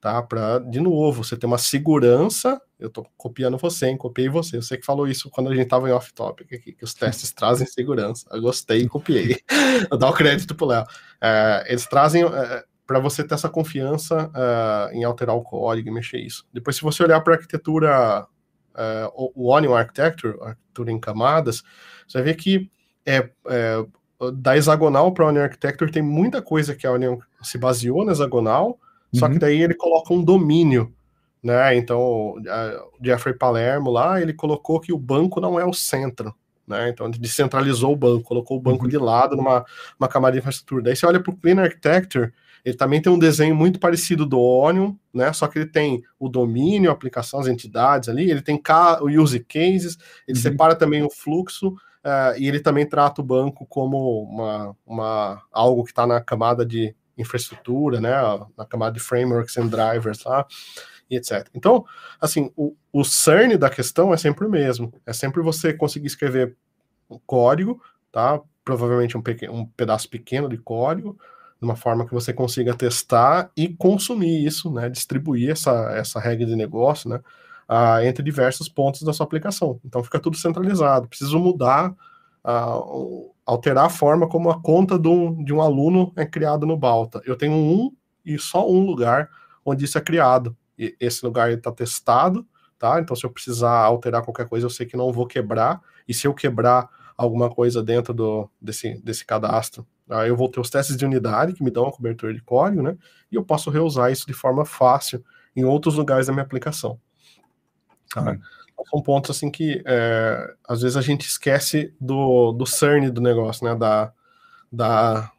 tá? Para, de novo, você ter uma segurança. Eu tô copiando você, hein? Copiei você. Você que falou isso quando a gente tava em off-topic aqui, que os testes trazem segurança. Eu gostei e copiei. Eu dou o crédito pro Léo. É, eles trazem. É, para você ter essa confiança uh, em alterar o código e mexer isso. Depois, se você olhar para a arquitetura, uh, o Onion Architecture, arquitetura em camadas, você vai ver que é, é da hexagonal para a Onion Architecture tem muita coisa que a Onion se baseou na hexagonal, uhum. só que uhum. daí ele coloca um domínio, né? Então, o Jeffrey Palermo lá, ele colocou que o banco não é o centro, né? Então, ele descentralizou o banco, colocou o banco uhum. de lado numa uma camada de infraestrutura. Daí você olha para o Clean Architecture, ele também tem um desenho muito parecido do Onion, né? Só que ele tem o domínio, a aplicação, as entidades ali, ele tem o use cases, ele uhum. separa também o fluxo, uh, e ele também trata o banco como uma, uma algo que está na camada de infraestrutura, né? Na camada de frameworks and drivers lá, e etc. Então, assim, o, o cerne da questão é sempre o mesmo. É sempre você conseguir escrever um código, tá? Provavelmente um, pequeno, um pedaço pequeno de código, de uma forma que você consiga testar e consumir isso, né, distribuir essa, essa regra de negócio, né, uh, entre diversos pontos da sua aplicação. Então fica tudo centralizado. Preciso mudar, uh, alterar a forma como a conta do, de um aluno é criada no Balta. Eu tenho um e só um lugar onde isso é criado. E esse lugar está testado, tá? Então se eu precisar alterar qualquer coisa, eu sei que não vou quebrar. E se eu quebrar alguma coisa dentro do, desse, desse cadastro, Aí eu vou ter os testes de unidade que me dão a cobertura de código, né? E eu posso reusar isso de forma fácil em outros lugares da minha aplicação. Tá? Uhum. São pontos assim que é, às vezes a gente esquece do, do cerne do negócio, né? Da, da,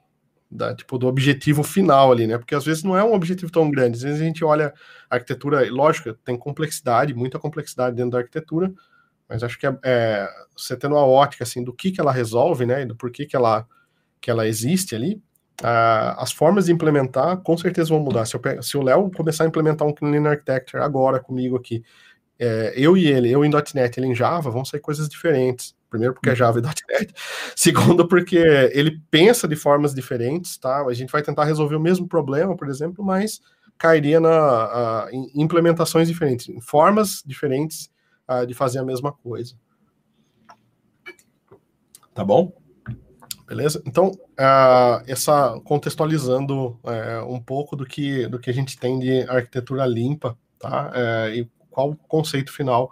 da, tipo, do objetivo final ali, né? Porque às vezes não é um objetivo tão grande. Às vezes a gente olha a arquitetura, lógico, tem complexidade, muita complexidade dentro da arquitetura, mas acho que é, é você tendo uma ótica assim do que, que ela resolve, né? E do porquê que ela que ela existe ali, as formas de implementar com certeza vão mudar. Se, eu, se o Léo começar a implementar um Clean Architecture agora comigo aqui, é, eu e ele, eu em .NET, ele em Java, vão ser coisas diferentes. Primeiro porque é uhum. Java e .NET. Segundo porque ele pensa de formas diferentes, tá? A gente vai tentar resolver o mesmo problema, por exemplo, mas cairia na, a, em implementações diferentes, em formas diferentes a, de fazer a mesma coisa. Tá bom? Beleza? Então, uh, essa contextualizando uh, um pouco do que, do que a gente tem de arquitetura limpa, tá? Uh, e qual o conceito final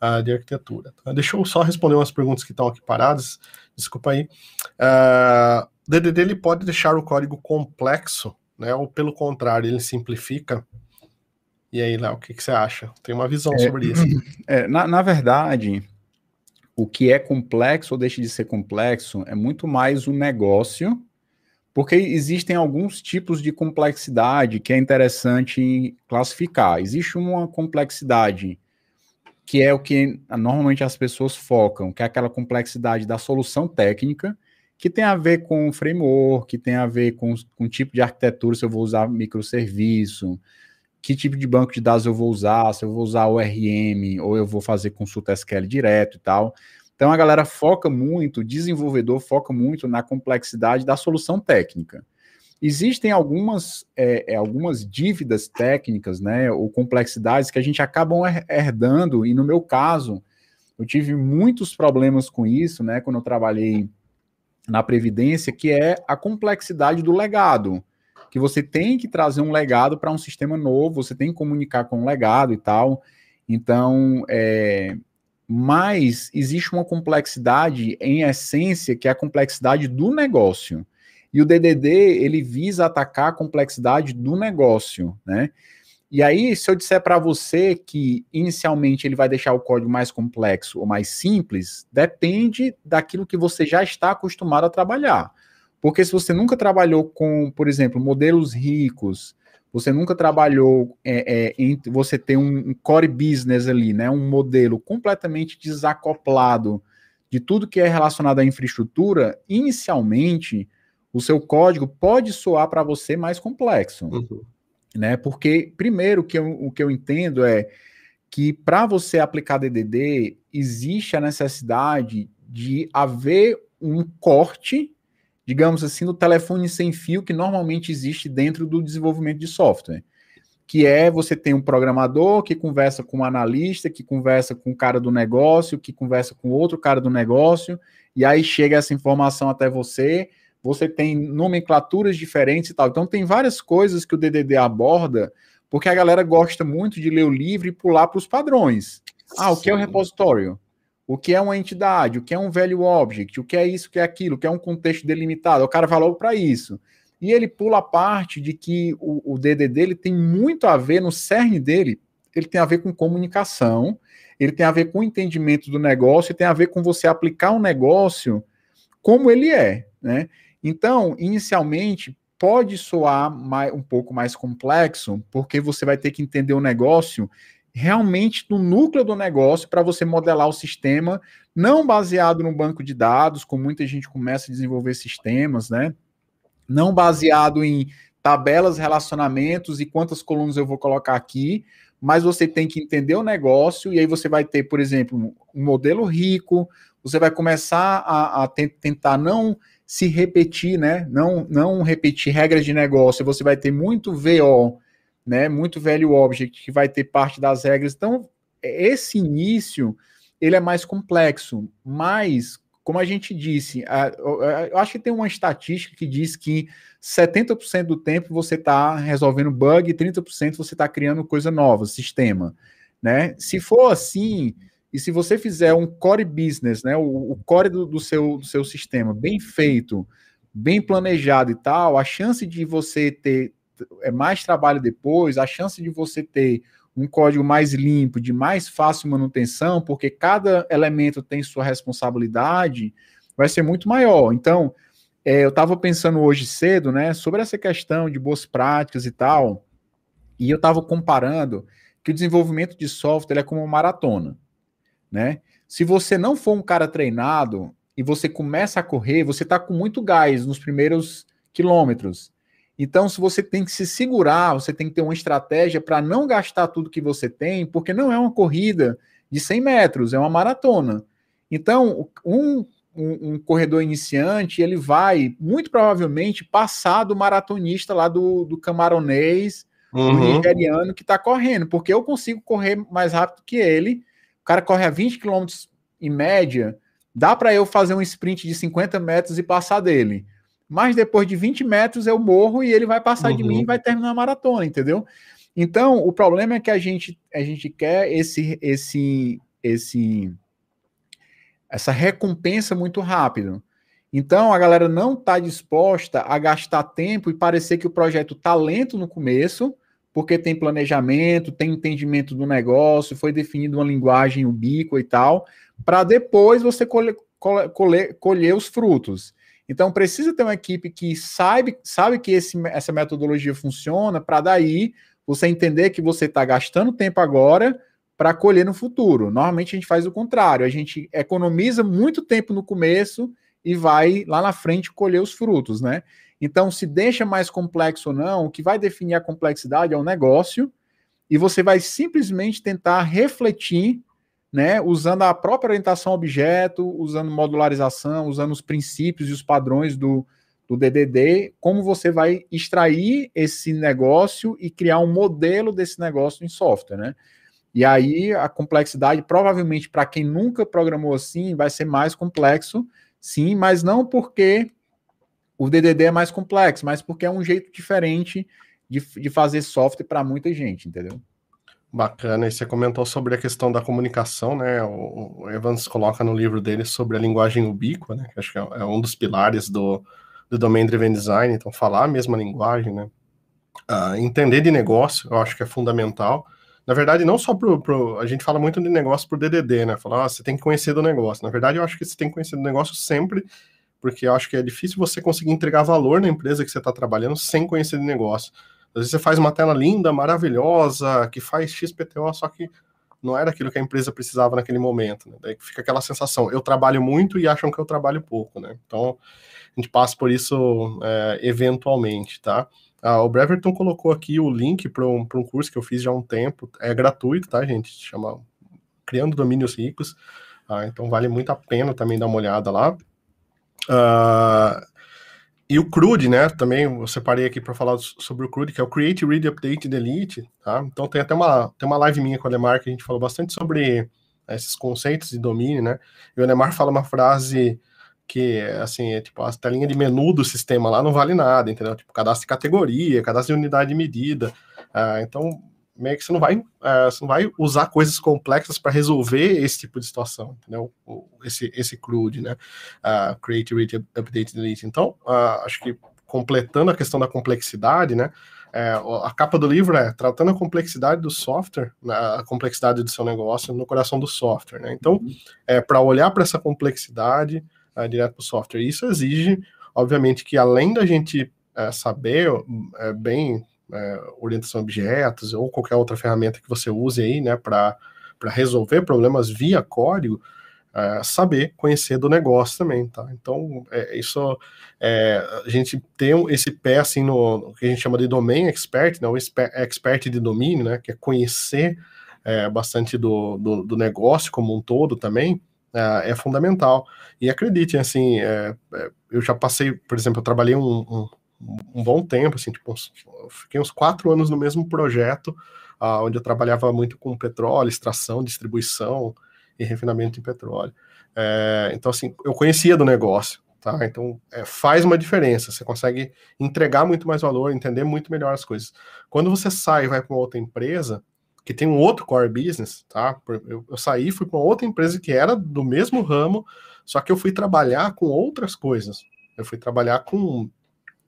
uh, de arquitetura. Tá? Deixa eu só responder umas perguntas que estão aqui paradas. Desculpa aí. Uh, o DDD ele pode deixar o código complexo, né? Ou pelo contrário, ele simplifica. E aí, Léo, o que, que, você acha? Tem uma visão é, sobre isso? É, na, na verdade, o que é complexo ou deixa de ser complexo é muito mais um negócio, porque existem alguns tipos de complexidade que é interessante classificar. Existe uma complexidade que é o que normalmente as pessoas focam, que é aquela complexidade da solução técnica, que tem a ver com framework, que tem a ver com, com tipo de arquitetura, se eu vou usar microserviço, que tipo de banco de dados eu vou usar, se eu vou usar o RM ou eu vou fazer consulta SQL direto e tal. Então a galera foca muito, o desenvolvedor foca muito na complexidade da solução técnica. Existem algumas, é, é, algumas dívidas técnicas, né, ou complexidades que a gente acaba herdando, e no meu caso, eu tive muitos problemas com isso, né, quando eu trabalhei na Previdência, que é a complexidade do legado, que você tem que trazer um legado para um sistema novo, você tem que comunicar com o legado e tal, então, é, mas existe uma complexidade em essência, que é a complexidade do negócio. E o DDD, ele visa atacar a complexidade do negócio, né? E aí, se eu disser para você que inicialmente ele vai deixar o código mais complexo ou mais simples, depende daquilo que você já está acostumado a trabalhar. Porque se você nunca trabalhou com, por exemplo, modelos ricos, você nunca trabalhou é, é, em você ter um, core business ali, né? Um modelo completamente desacoplado de tudo que é relacionado à infraestrutura, inicialmente o seu código pode soar para você mais complexo. Uhum. Né? Porque, primeiro, que eu, o que eu entendo é que para você aplicar DDD, existe a necessidade de haver um corte, digamos assim, no telefone sem fio que normalmente existe dentro do desenvolvimento de software. Que é você tem um programador que conversa com um analista, que conversa com o cara do negócio, que conversa com outro cara do negócio, e aí chega essa informação até você, você tem nomenclaturas diferentes e tal. Então tem várias coisas que o DDD aborda, porque a galera gosta muito de ler o livro e pular para os padrões. Ah, o que é o repositório? O que é uma entidade? O que é um value object? O que é isso, o que é aquilo? O que é um contexto delimitado? O cara logo para isso. E ele pula a parte de que o, o DDD ele tem muito a ver, no cerne dele, ele tem a ver com comunicação, ele tem a ver com o entendimento do negócio, tem a ver com você aplicar um negócio como ele é, né? Então, inicialmente, pode soar mais, um pouco mais complexo, porque você vai ter que entender o negócio realmente no núcleo do negócio para você modelar o sistema, não baseado no banco de dados, como muita gente começa a desenvolver sistemas, né? Não baseado em tabelas, relacionamentos e quantas colunas eu vou colocar aqui, mas você tem que entender o negócio e aí você vai ter, por exemplo, um modelo rico, você vai começar a, a tentar não se repetir, né? Não, não repetir regras de negócio, você vai ter muito VO, né? Muito velho object que vai ter parte das regras. Então, esse início ele é mais complexo, mas como a gente disse, eu acho que tem uma estatística que diz que 70% do tempo você está resolvendo bug e 30% você está criando coisa nova, sistema. Né? Se for assim, e se você fizer um core business, né, o, core do, do, seu, do seu sistema bem feito, bem planejado e tal, a chance de você ter é, mais trabalho depois, a chance de você ter um código mais limpo, de mais fácil manutenção, porque cada elemento tem sua responsabilidade, vai ser muito maior. Então, é, eu estava pensando hoje cedo, né, sobre essa questão de boas práticas e tal, e eu estava comparando que o desenvolvimento de software é como uma maratona né? Se você não for um cara treinado e você começa a correr, você está com muito gás nos primeiros quilômetros. Então, se você tem que se segurar, você tem que ter uma estratégia para não gastar tudo que você tem, porque não é uma corrida de 100 metros, é uma maratona. Então, um, um, um corredor iniciante, ele vai, muito provavelmente, passar do maratonista lá do, do camaronês, uhum. do nigeriano que está correndo, porque eu consigo correr mais rápido que ele. O cara corre a 20 km em média, dá para eu fazer um sprint de 50 metros e passar dele mas depois de 20 metros eu morro e ele vai passar uhum. de mim e uhum. vai terminar a maratona, entendeu? Então, o problema é que a gente, a gente quer esse, esse, esse, essa recompensa muito rápido. Então, a galera não está disposta a gastar tempo e parecer que o projeto está lento no começo, porque tem planejamento, tem entendimento do negócio, foi definido uma linguagem ubíqua e tal, para depois você colher, colher, colher os frutos. Então precisa ter uma equipe que sabe, sabe que esse, essa metodologia funciona para daí você entender que você está gastando tempo agora para colher no futuro. Normalmente a gente faz o contrário, a gente economiza muito tempo no começo e vai lá na frente colher os frutos, né? Então, se deixa mais complexo ou não, o que vai definir a complexidade é o negócio, e você vai simplesmente tentar refletir né, usando a própria orientação objeto, usando modularização, usando os princípios e os padrões do, do DDD, como você vai extrair esse negócio e criar um modelo desse negócio em software, né? E aí a complexidade, provavelmente para quem nunca programou assim, vai ser mais complexo, sim, mas não porque o DDD é mais complexo, mas porque é um jeito diferente de, de fazer software para muita gente, entendeu? Bacana, e você comentou sobre a questão da comunicação, né? O, Evans coloca no livro dele sobre a linguagem ubíqua, né? Que acho que é, é um dos pilares do, do Domain Driven Design, então falar a mesma linguagem, né? Uh, entender de negócio, eu acho que é fundamental. Na verdade, não só pro, pro a gente fala muito de negócio por DDD, né? Falar, ah, você tem que conhecer do negócio. Na verdade, eu acho que você tem que conhecer do negócio sempre, porque eu acho que é difícil você conseguir entregar valor na empresa que você está trabalhando sem conhecer de negócio. Às vezes você faz uma tela linda, maravilhosa, que faz XPTO, só que não era aquilo que a empresa precisava naquele momento. Né? Daí fica aquela sensação, eu trabalho muito e acham que eu trabalho pouco, né? Então, a gente passa por isso é, eventualmente, tá? Ah, o Breverton colocou aqui o link para um, um curso que eu fiz já há um tempo, é gratuito, tá, gente? Chama Criando Domínios Ricos, ah, então vale muito a pena também dar uma olhada lá. Uh, e o CRUD, né? Também eu separei aqui para falar sobre o CRUD, que é o Create, Read, Update, Delete, tá? Então tem até uma, tem uma live minha com o Ademar que a gente falou bastante sobre esses conceitos de domínio, né? E o Ademar fala uma frase que, assim, é tipo, a telinha de menu do sistema lá não vale nada, entendeu? Tipo, cadastro de categoria, cadastro de unidade de medida. Ah, então, meio que você não vai, uh, você não vai usar coisas complexas para resolver esse tipo de situação, entendeu? Esse, esse CRUD, né? Uh, create, Read, Update, Delete. Então, uh, acho que completando a questão da complexidade, né? É, a capa do livro é tratando a complexidade do software, né, a complexidade do seu negócio no coração do software, né? Então, é para olhar para essa complexidade uh, direto para o software. Isso exige, obviamente, que além da gente uh, saber uh, bem é, orientação a objetos ou qualquer outra ferramenta que você use aí, né, para resolver problemas via código, é, saber conhecer do negócio também, tá? Então, é, isso, é, a gente tem esse pé, assim, no, no, que a gente chama de domain expert, né, o expert de domínio, né, que é conhecer é, bastante do, do, do, negócio como um todo também, é, é fundamental. E acreditem, assim, é, eu já passei, por exemplo, eu trabalhei um, um um bom tempo, assim, tipo, uns, fiquei uns quatro anos no mesmo projeto, uh, onde eu trabalhava muito com petróleo, extração, distribuição e refinamento de petróleo. É, então, assim, eu conhecia do negócio, tá? Então, é, faz uma diferença, você consegue entregar muito mais valor, entender muito melhor as coisas. Quando você sai e vai para outra empresa, que tem um outro core business, tá? Eu, eu saí e fui para outra empresa que era do mesmo ramo, só que eu fui trabalhar com outras coisas. Eu fui trabalhar com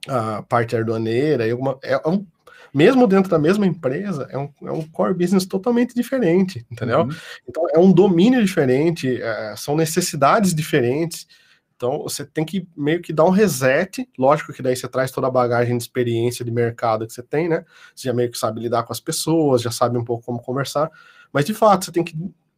a parte aduaneira, alguma, é um, mesmo dentro da mesma empresa, é um, é um core business totalmente diferente, entendeu? Uhum. Então, é um domínio diferente, é, são necessidades diferentes. Então, você tem que meio que dar um reset. Lógico que daí você traz toda a bagagem de experiência de mercado que você tem, né? Você já meio que sabe lidar com as pessoas, já sabe um pouco como conversar. Mas, de fato, você tem que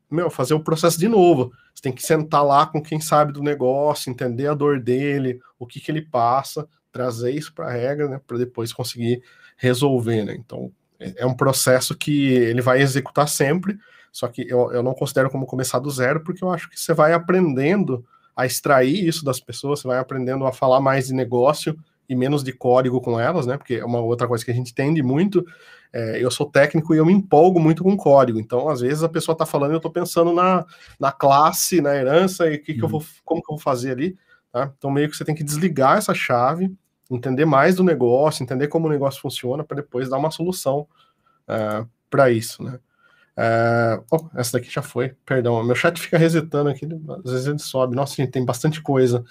meu, fazer o processo de novo. Você tem que sentar lá com quem sabe do negócio, entender a dor dele, o que, que ele passa, trazer isso para a regra, né, para depois conseguir resolver, né? Então, é, é um processo que ele vai executar sempre, só que eu, eu não considero como começar do zero, porque eu acho que você vai aprendendo a extrair isso das pessoas, você vai aprendendo a falar mais de negócio e menos de código com elas, né? Porque é uma outra coisa que a gente tende muito. É, eu sou técnico e eu me empolgo muito com código. Então, às vezes, a pessoa está falando e eu estou pensando na, na classe, na herança, e que que eu vou, uhum. como que eu vou fazer ali. Tá? Então, meio que você tem que desligar essa chave, entender mais do negócio, entender como o negócio funciona, para depois dar uma solução é, para isso, né? É, oh, essa daqui já foi, perdão. Meu chat fica resetando aqui, às vezes ele sobe. Nossa, gente, tem bastante coisa.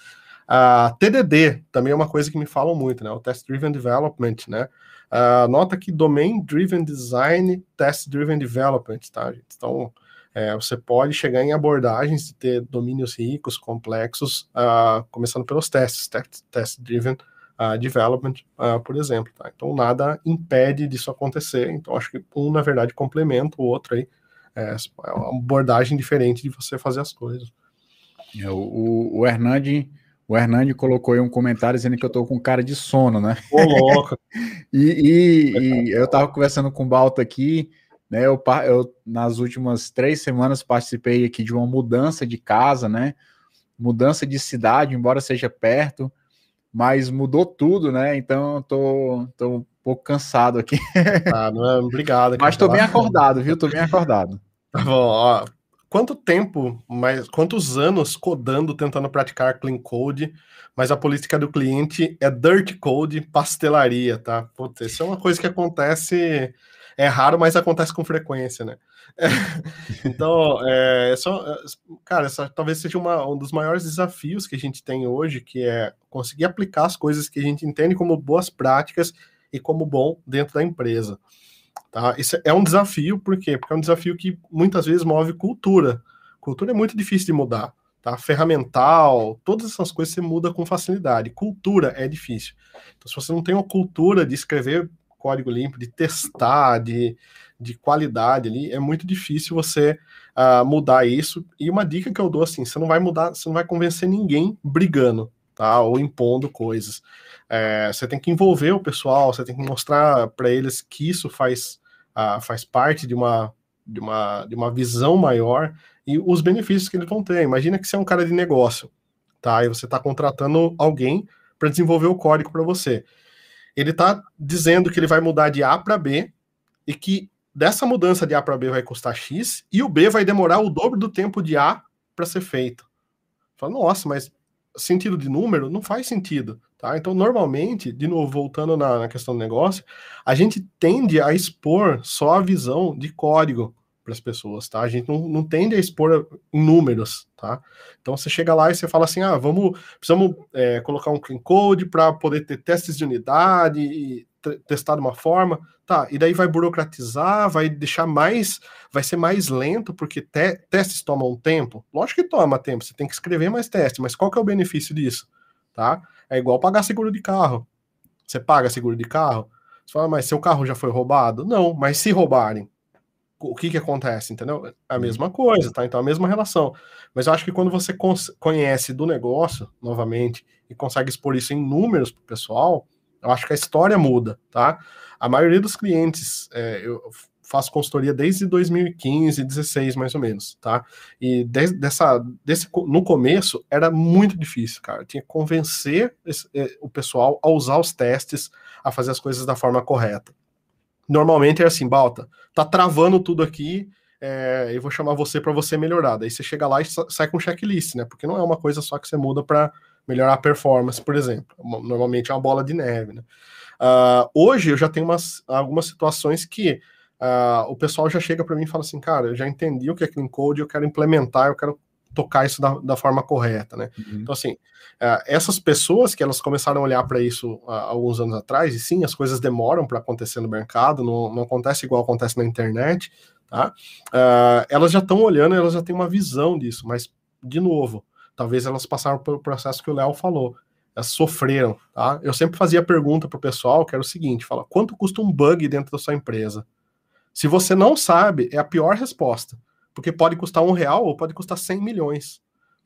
Uh, TDD também é uma coisa que me falam muito, né? O Test Driven Development, né? Uh, nota que Domain Driven Design, Test Driven Development, tá, gente? Então, é, você pode chegar em abordagens de ter domínios ricos, complexos, uh, começando pelos testes, test, test Driven uh, Development, por exemplo, tá? Então, nada impede disso acontecer. Então, acho que um, na verdade, complementa o outro aí. É, é uma abordagem diferente de você fazer as coisas. É, o, o Hernandi o Hernani colocou aí um comentário dizendo que eu tô com cara de sono, né? Ô, louco! e, e, e, eu tava conversando com o Balta aqui, né? Eu, eu, nas últimas três semanas, participei aqui de uma mudança de casa, né? Mudança de cidade, embora seja perto, mas mudou tudo, né? Então eu tô, tô um pouco cansado aqui. Ah, não é, obrigado. Mas tô bem acordado, viu? Tô bem acordado. Tá bom, ó quanto tempo, mas quantos anos codando, tentando praticar clean code, mas a política do cliente é dirt code, pastelaria, tá? Putz, isso é uma coisa que acontece, é raro, mas acontece com frequência, né? É, então, é, só, cara, essa talvez seja uma, um dos maiores desafios que a gente tem hoje, que é conseguir aplicar as coisas que a gente entende como boas práticas e como bom dentro da empresa. Tá? Isso é um desafio, por quê? Porque é um desafio que muitas vezes move cultura. Cultura é muito difícil de mudar. Tá? Ferramental, todas essas coisas você muda com facilidade. Cultura é difícil. Então, se você não tem uma cultura de escrever código limpo, de testar, de, de qualidade ali, é muito difícil você uh, mudar isso. E uma dica que eu dou assim: você não vai mudar, você não vai convencer ninguém brigando, tá? Ou impondo coisas. É, você tem que envolver o pessoal, você tem que mostrar para eles que isso faz uh, faz parte de uma, de, uma, de uma visão maior e os benefícios que eles vão ter. Imagina que você é um cara de negócio, tá? E você está contratando alguém para desenvolver o código para você. Ele está dizendo que ele vai mudar de A para B e que dessa mudança de A para B vai custar X e o B vai demorar o dobro do tempo de A para ser feito. Fala, nossa, mas sentido de número não faz sentido. Tá? Então, normalmente, de novo, voltando na, na, questão do negócio, a gente tende a expor só a visão de código para as pessoas, tá? A gente não, não tende a expor em números, tá? Então você chega lá e você fala assim, ah, vamos, precisamos é, colocar um clean code para poder ter testes de unidade e testar de uma forma, tá? E daí vai burocratizar, vai deixar mais, vai ser mais lento porque te, testes tomam tempo. Lógico que toma tempo, você tem que escrever mais testes, mas qual que é o benefício disso, tá? É igual pagar seguro de carro. Você paga seguro de carro? Você fala, mas seu carro já foi roubado? Não, mas se roubarem, o que que acontece, entendeu? É a mesma coisa, tá? Então, a mesma relação. Mas eu acho que quando você conhece do negócio, novamente, e consegue expor isso em números pro pessoal, eu acho que a história muda, tá? A maioria dos clientes, é, eu faço consultoria desde 2015, 16 mais ou menos, tá? E desde dessa, desse, no começo era muito difícil, cara. Eu tinha que convencer esse, é, o pessoal a usar os testes, a fazer as coisas da forma correta. Normalmente é assim, Balta, tá travando tudo aqui, é, eu vou chamar você para você melhorar. Daí você chega lá e sai com checklist, né? Porque não é uma coisa só que você muda para melhorar a performance, por exemplo. Normalmente é uma bola de neve, né? Uh, hoje eu já tenho umas, algumas situações que uh, o pessoal já chega para mim e fala assim, cara, eu já entendi o que é clean code, eu quero implementar, eu quero tocar isso da, da forma correta, né? Uhum. Então, assim, uh, essas pessoas que elas começaram a olhar para isso alguns anos atrás, e sim, as coisas demoram para acontecer no mercado, não, não acontece igual acontece na internet, tá? Elas já estão olhando, elas já têm uma visão disso, mas, de novo, talvez elas passaram pelo processo que o Léo falou, elas sofreram, tá? Eu sempre fazia pergunta para o pessoal, que era o seguinte, fala, quanto custa um bug dentro da sua empresa? Se você não sabe, é a pior resposta. Porque pode custar um real ou pode custar 100 milhões.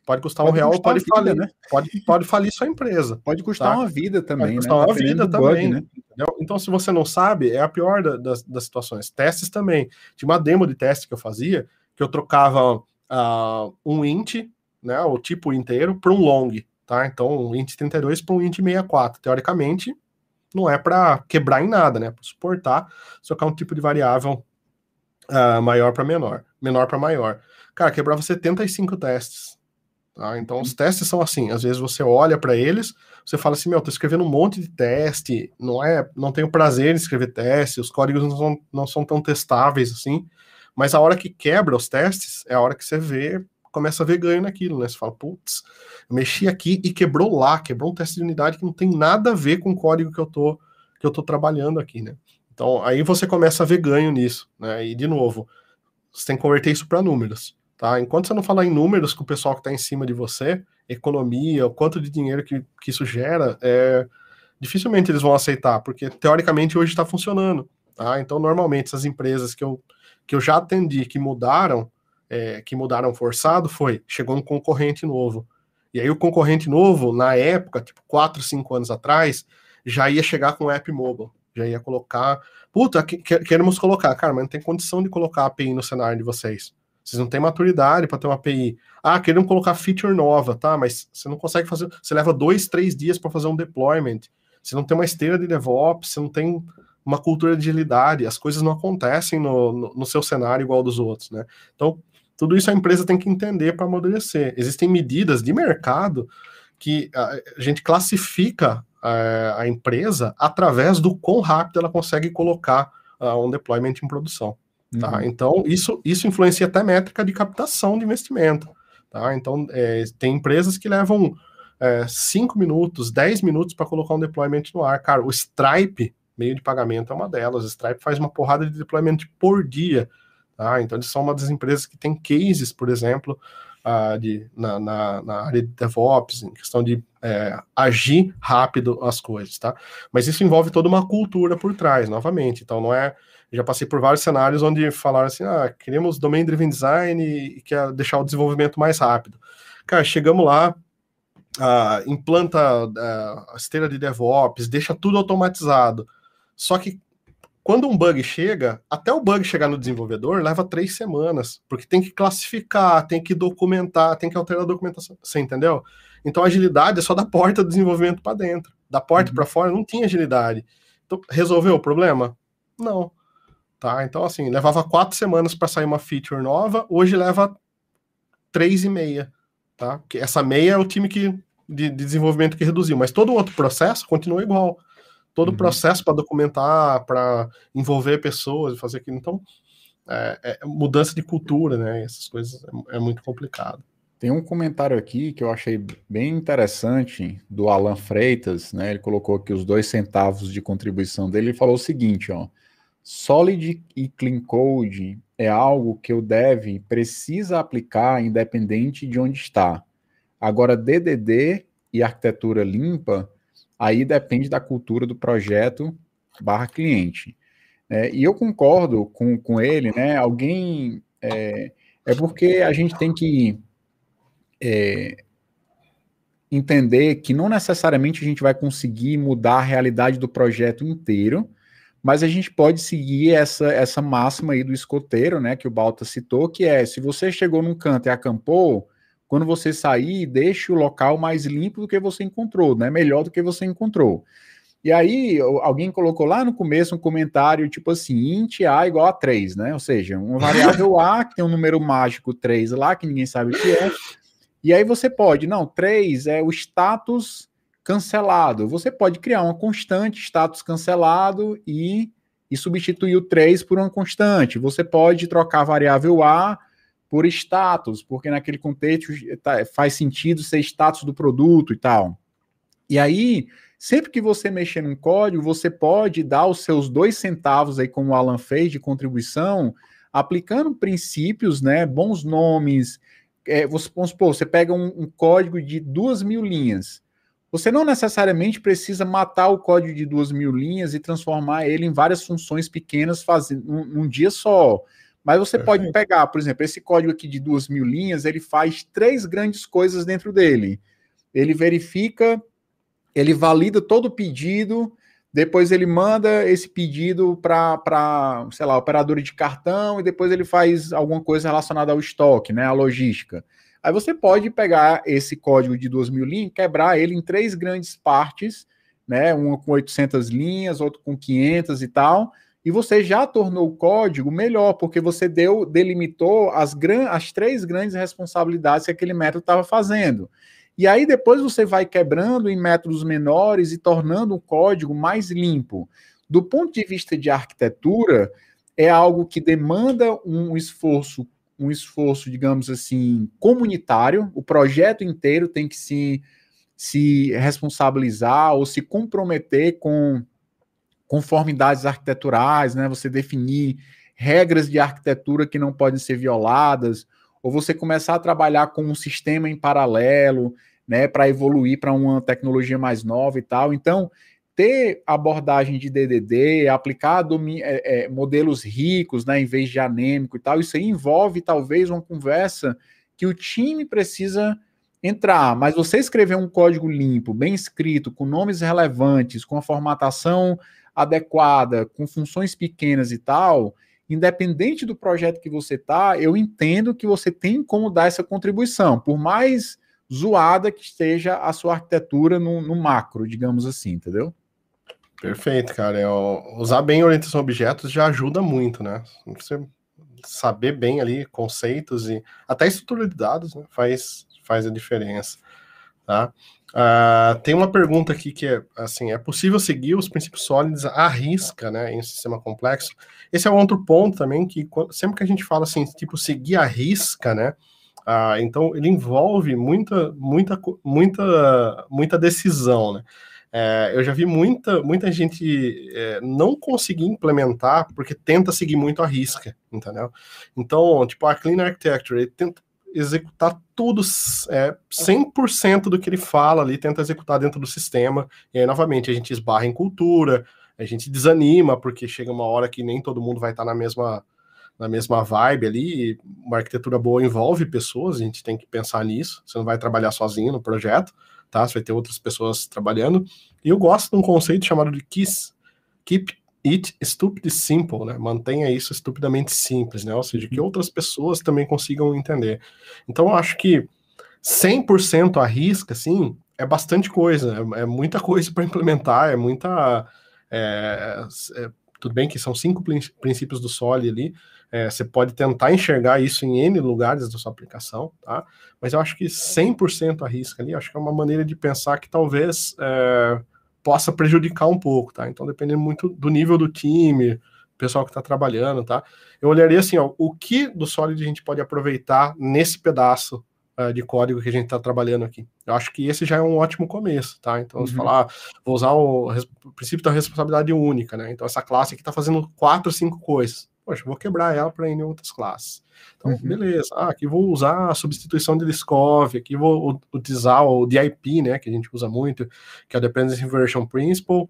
Pode custar pode um real, pode vida, falir, né? Pode, pode falir sua empresa. Pode custar tá? uma vida também. Pode custar né? uma vida também. Bug, né? Então, se você não sabe, é a pior da, das, das situações. Testes também. Tinha uma demo de teste que eu fazia, que eu trocava uh, um int, né? O tipo inteiro, para um long. Tá? Então, um int 32 para um int 64. Teoricamente, não é para quebrar em nada, né? Para suportar, trocar um tipo de variável uh, maior para menor, menor para maior. Cara, quebrava 75 testes. Tá? Então, os testes são assim: às vezes você olha para eles, você fala assim, meu, tô escrevendo um monte de teste, não é, não tenho prazer em escrever teste, os códigos não são, não são tão testáveis assim, mas a hora que quebra os testes é a hora que você vê, começa a ver ganho naquilo, né? Você fala, putz, mexi aqui e quebrou lá, quebrou um teste de unidade que não tem nada a ver com o código que eu tô, que eu tô trabalhando aqui, né? Então, aí você começa a ver ganho nisso, né? E, de novo, você tem que converter isso para números. Tá? Enquanto você não falar em números com o pessoal que está em cima de você, economia, o quanto de dinheiro que, que isso gera, é, dificilmente eles vão aceitar, porque teoricamente hoje está funcionando. Tá? Então, normalmente, essas empresas que eu, que eu já atendi que mudaram, é, que mudaram forçado, foi, chegou um concorrente novo. E aí o concorrente novo, na época, tipo 4, 5 anos atrás, já ia chegar com o app mobile. Já ia colocar. Puta, que, queremos colocar. Cara, mas não tem condição de colocar API no cenário de vocês. Vocês não têm maturidade para ter uma API. Ah, queremos colocar feature nova, tá? Mas você não consegue fazer. Você leva dois, três dias para fazer um deployment. Você não tem uma esteira de DevOps, você não tem uma cultura de agilidade. As coisas não acontecem no, no, no seu cenário igual dos outros, né? Então, tudo isso a empresa tem que entender para amadurecer. Existem medidas de mercado que a, gente classifica a, a, empresa através do quão rápido ela consegue colocar uh, um deployment em produção. Tá? Uhum. Então, isso, isso influencia até métrica de captação de investimento. Tá? Então, é, tem empresas que levam 5 é, minutos, 10 minutos para colocar um deployment no ar. Cara, o Stripe, meio de pagamento, é uma delas. O Stripe faz uma porrada de deployment por dia. Tá? Então, eles são uma das empresas que tem cases, por exemplo, uh, de, na, na, na, área de DevOps, em questão de é, agir rápido as coisas. Tá? Mas isso envolve toda uma cultura por trás, novamente. Então, não é já passei por vários cenários onde falaram assim: ah, queremos domain driven design e quer deixar o desenvolvimento mais rápido. Cara, chegamos lá, uh, implanta uh, a esteira de DevOps, deixa tudo automatizado. Só que quando um bug chega, até o bug chegar no desenvolvedor leva três semanas, porque tem que classificar, tem que documentar, tem que alterar a documentação. Você entendeu? Então a agilidade é só da porta do desenvolvimento para dentro. Da porta uhum. para fora não tinha agilidade. Então, resolveu o problema? Não. Tá? Então, assim, levava quatro semanas para sair uma feature nova, hoje leva três e meia. Tá? Que essa meia é o time que, de, de desenvolvimento que reduziu, mas todo o outro processo continua igual. Todo o uhum. processo para documentar, para envolver pessoas, fazer aquilo. Então, é, é, mudança de cultura, né? Essas coisas é, é muito complicado. Tem um comentário aqui que eu achei bem interessante do Alan Freitas, né? Ele colocou aqui os dois centavos de contribuição dele e falou o seguinte, ó. Solid e Clean Code é algo que o dev precisa aplicar independente de onde está. Agora, DDD e arquitetura limpa, aí depende da cultura do projeto barra cliente. É, e eu concordo com, com ele, né? Alguém. É, é porque a gente tem que é, entender que não necessariamente a gente vai conseguir mudar a realidade do projeto inteiro, mas a gente pode seguir essa, essa máxima aí do escoteiro, né, que o Balta citou, que é, se você chegou num canto e acampou, quando você sair, deixe o local mais limpo do que você encontrou, né, melhor do que você encontrou. E aí, alguém colocou lá no começo um comentário, tipo assim, int A igual a 3, né, ou seja, uma variável A que tem um número mágico 3 lá, que ninguém sabe o que é, e aí você pode, não, 3 é o status cancelado. Você pode criar uma constante, status cancelado, e, e substituir o 3 por uma constante. Você pode trocar a variável A por status, porque naquele contexto tá, faz sentido ser status do produto e tal. E aí, sempre que você mexer num código, você pode dar os seus dois centavos aí, como o Alan fez, de contribuição, aplicando princípios, né, bons nomes. É, você, vamos supor, você pega um, um código de duas mil linhas. Você não necessariamente precisa matar o código de duas mil linhas e transformar ele em várias funções pequenas fazendo um, dia só. Mas você pode pegar, por exemplo, esse código aqui de duas mil linhas, ele faz três grandes coisas dentro dele. Ele verifica, ele valida todo o pedido, depois ele manda esse pedido para, sei lá, operadora de cartão, e depois ele faz alguma coisa relacionada ao estoque, né, a logística. Aí você pode pegar esse código de 2 mil linhas, quebrar ele em três grandes partes, né, uma com 800 linhas, outra com 500 e tal, e você já tornou o código melhor, porque você deu, delimitou as, gran, as três grandes responsabilidades que aquele método estava fazendo. E aí depois você vai quebrando em métodos menores e tornando o código mais limpo. Do ponto de vista de arquitetura, é algo que demanda um esforço, um esforço, digamos assim, comunitário. O projeto inteiro tem que se, se responsabilizar ou se comprometer com conformidades arquiteturais, né? Você definir regras de arquitetura que não podem ser violadas, ou você começar a trabalhar com um sistema em paralelo, né, para evoluir para uma tecnologia mais nova e tal. Então, ter abordagem de DDD, aplicar é, é, modelos ricos, né, em vez de anêmico e tal, isso aí envolve talvez uma conversa que o time precisa entrar, mas você escrever um código limpo, bem escrito, com nomes relevantes, com a formatação adequada, com funções pequenas e tal, independente do projeto que você tá, eu entendo que você tem como dar essa contribuição, por mais zoada que esteja a sua arquitetura no, no macro, digamos assim, entendeu? Perfeito, cara. Eu, usar bem orientação a objetos já ajuda muito, né? Você saber bem ali conceitos e até estrutura de dados né? faz, faz a diferença, tá? Uh, tem uma pergunta aqui que é assim: é possível seguir os princípios sólidos à risca, né, em um sistema complexo? Esse é outro ponto também que sempre que a gente fala assim, tipo seguir a risca, né? Uh, então ele envolve muita, muita, muita, muita decisão, né? É, eu já vi muita, muita gente é, não conseguir implementar porque tenta seguir muito a risca, entendeu? Então, tipo, a Clean Architecture, ele tenta executar tudo, é, 100% do que ele fala ali, tenta executar dentro do sistema. E aí, novamente, a gente esbarra em cultura, a gente desanima, porque chega uma hora que nem todo mundo vai estar na mesma, na mesma vibe ali. uma arquitetura boa envolve pessoas, a gente tem que pensar nisso. Você não vai trabalhar sozinho no projeto, tá? Você vai ter outras pessoas trabalhando. E eu gosto de um conceito chamado de KISS, Keep It Stupid Simple, né? Mantenha isso estupidamente simples, né? Ou seja, que uhum. outras pessoas também consigam entender. Então, eu acho que 100% à risca, assim, é bastante coisa, é, é muita coisa para implementar, é muita. É, é, tudo bem que são cinco princípios do SOLI ali, é, você pode tentar enxergar isso em N lugares da sua aplicação, tá? Mas eu acho que 100% à risca ali, acho que é uma maneira de pensar que talvez é, possa prejudicar um pouco, tá? Então, dependendo muito do nível do time, pessoal que está trabalhando, tá? Eu olharia assim, ó, o que do Solid a gente pode aproveitar nesse pedaço uh, de código que a gente está trabalhando aqui. Eu acho que esse já é um ótimo começo, tá? Então, uhum. se falar, vou usar o, o, princípio da responsabilidade única, né? Então, essa classe aqui está fazendo quatro, cinco coisas. Poxa, vou quebrar ela para ir em outras classes. Então, uhum. beleza. Ah, aqui vou usar a substituição de Liskov, aqui vou utilizar o DIP, né, que a gente usa muito, que é o Dependency Inversion Principle.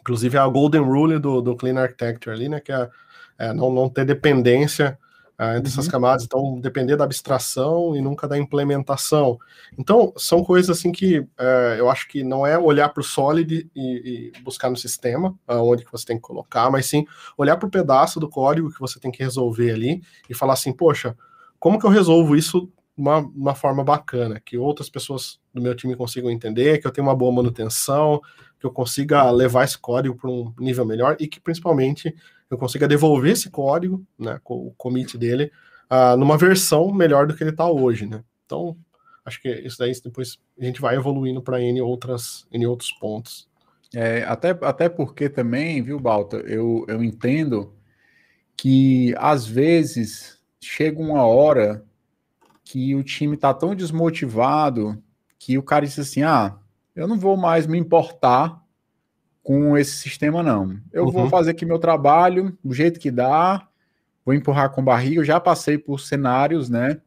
Inclusive, é a Golden Rule do, do Clean Architecture ali, né, que é, é não, não ter dependência uh, entre uhum. essas camadas, então depender da abstração e nunca da implementação. Então, são coisas assim que uh, eu acho que não é olhar para o Solid e, e, buscar no sistema, uh, onde que você tem que colocar, mas sim olhar para o pedaço do código que você tem que resolver ali e falar assim, poxa, como que eu resolvo isso uma, uma forma bacana, que outras pessoas do meu time consigam entender, que eu tenha uma boa manutenção, que eu consiga levar esse código para um nível melhor e que principalmente eu consiga devolver esse código, né, o commit dele, uh, numa versão melhor do que ele está hoje, né? Então, acho que isso daí depois a gente vai evoluindo para N outras, N outros pontos. É, até, até porque também, viu, Balta, eu, eu entendo que às vezes chega uma hora que o time está tão desmotivado que o cara diz assim: ah, eu não vou mais me importar com esse sistema, não. Eu uhum. vou fazer aqui meu trabalho do jeito que dá, vou empurrar com barriga. Eu já passei por cenários, né?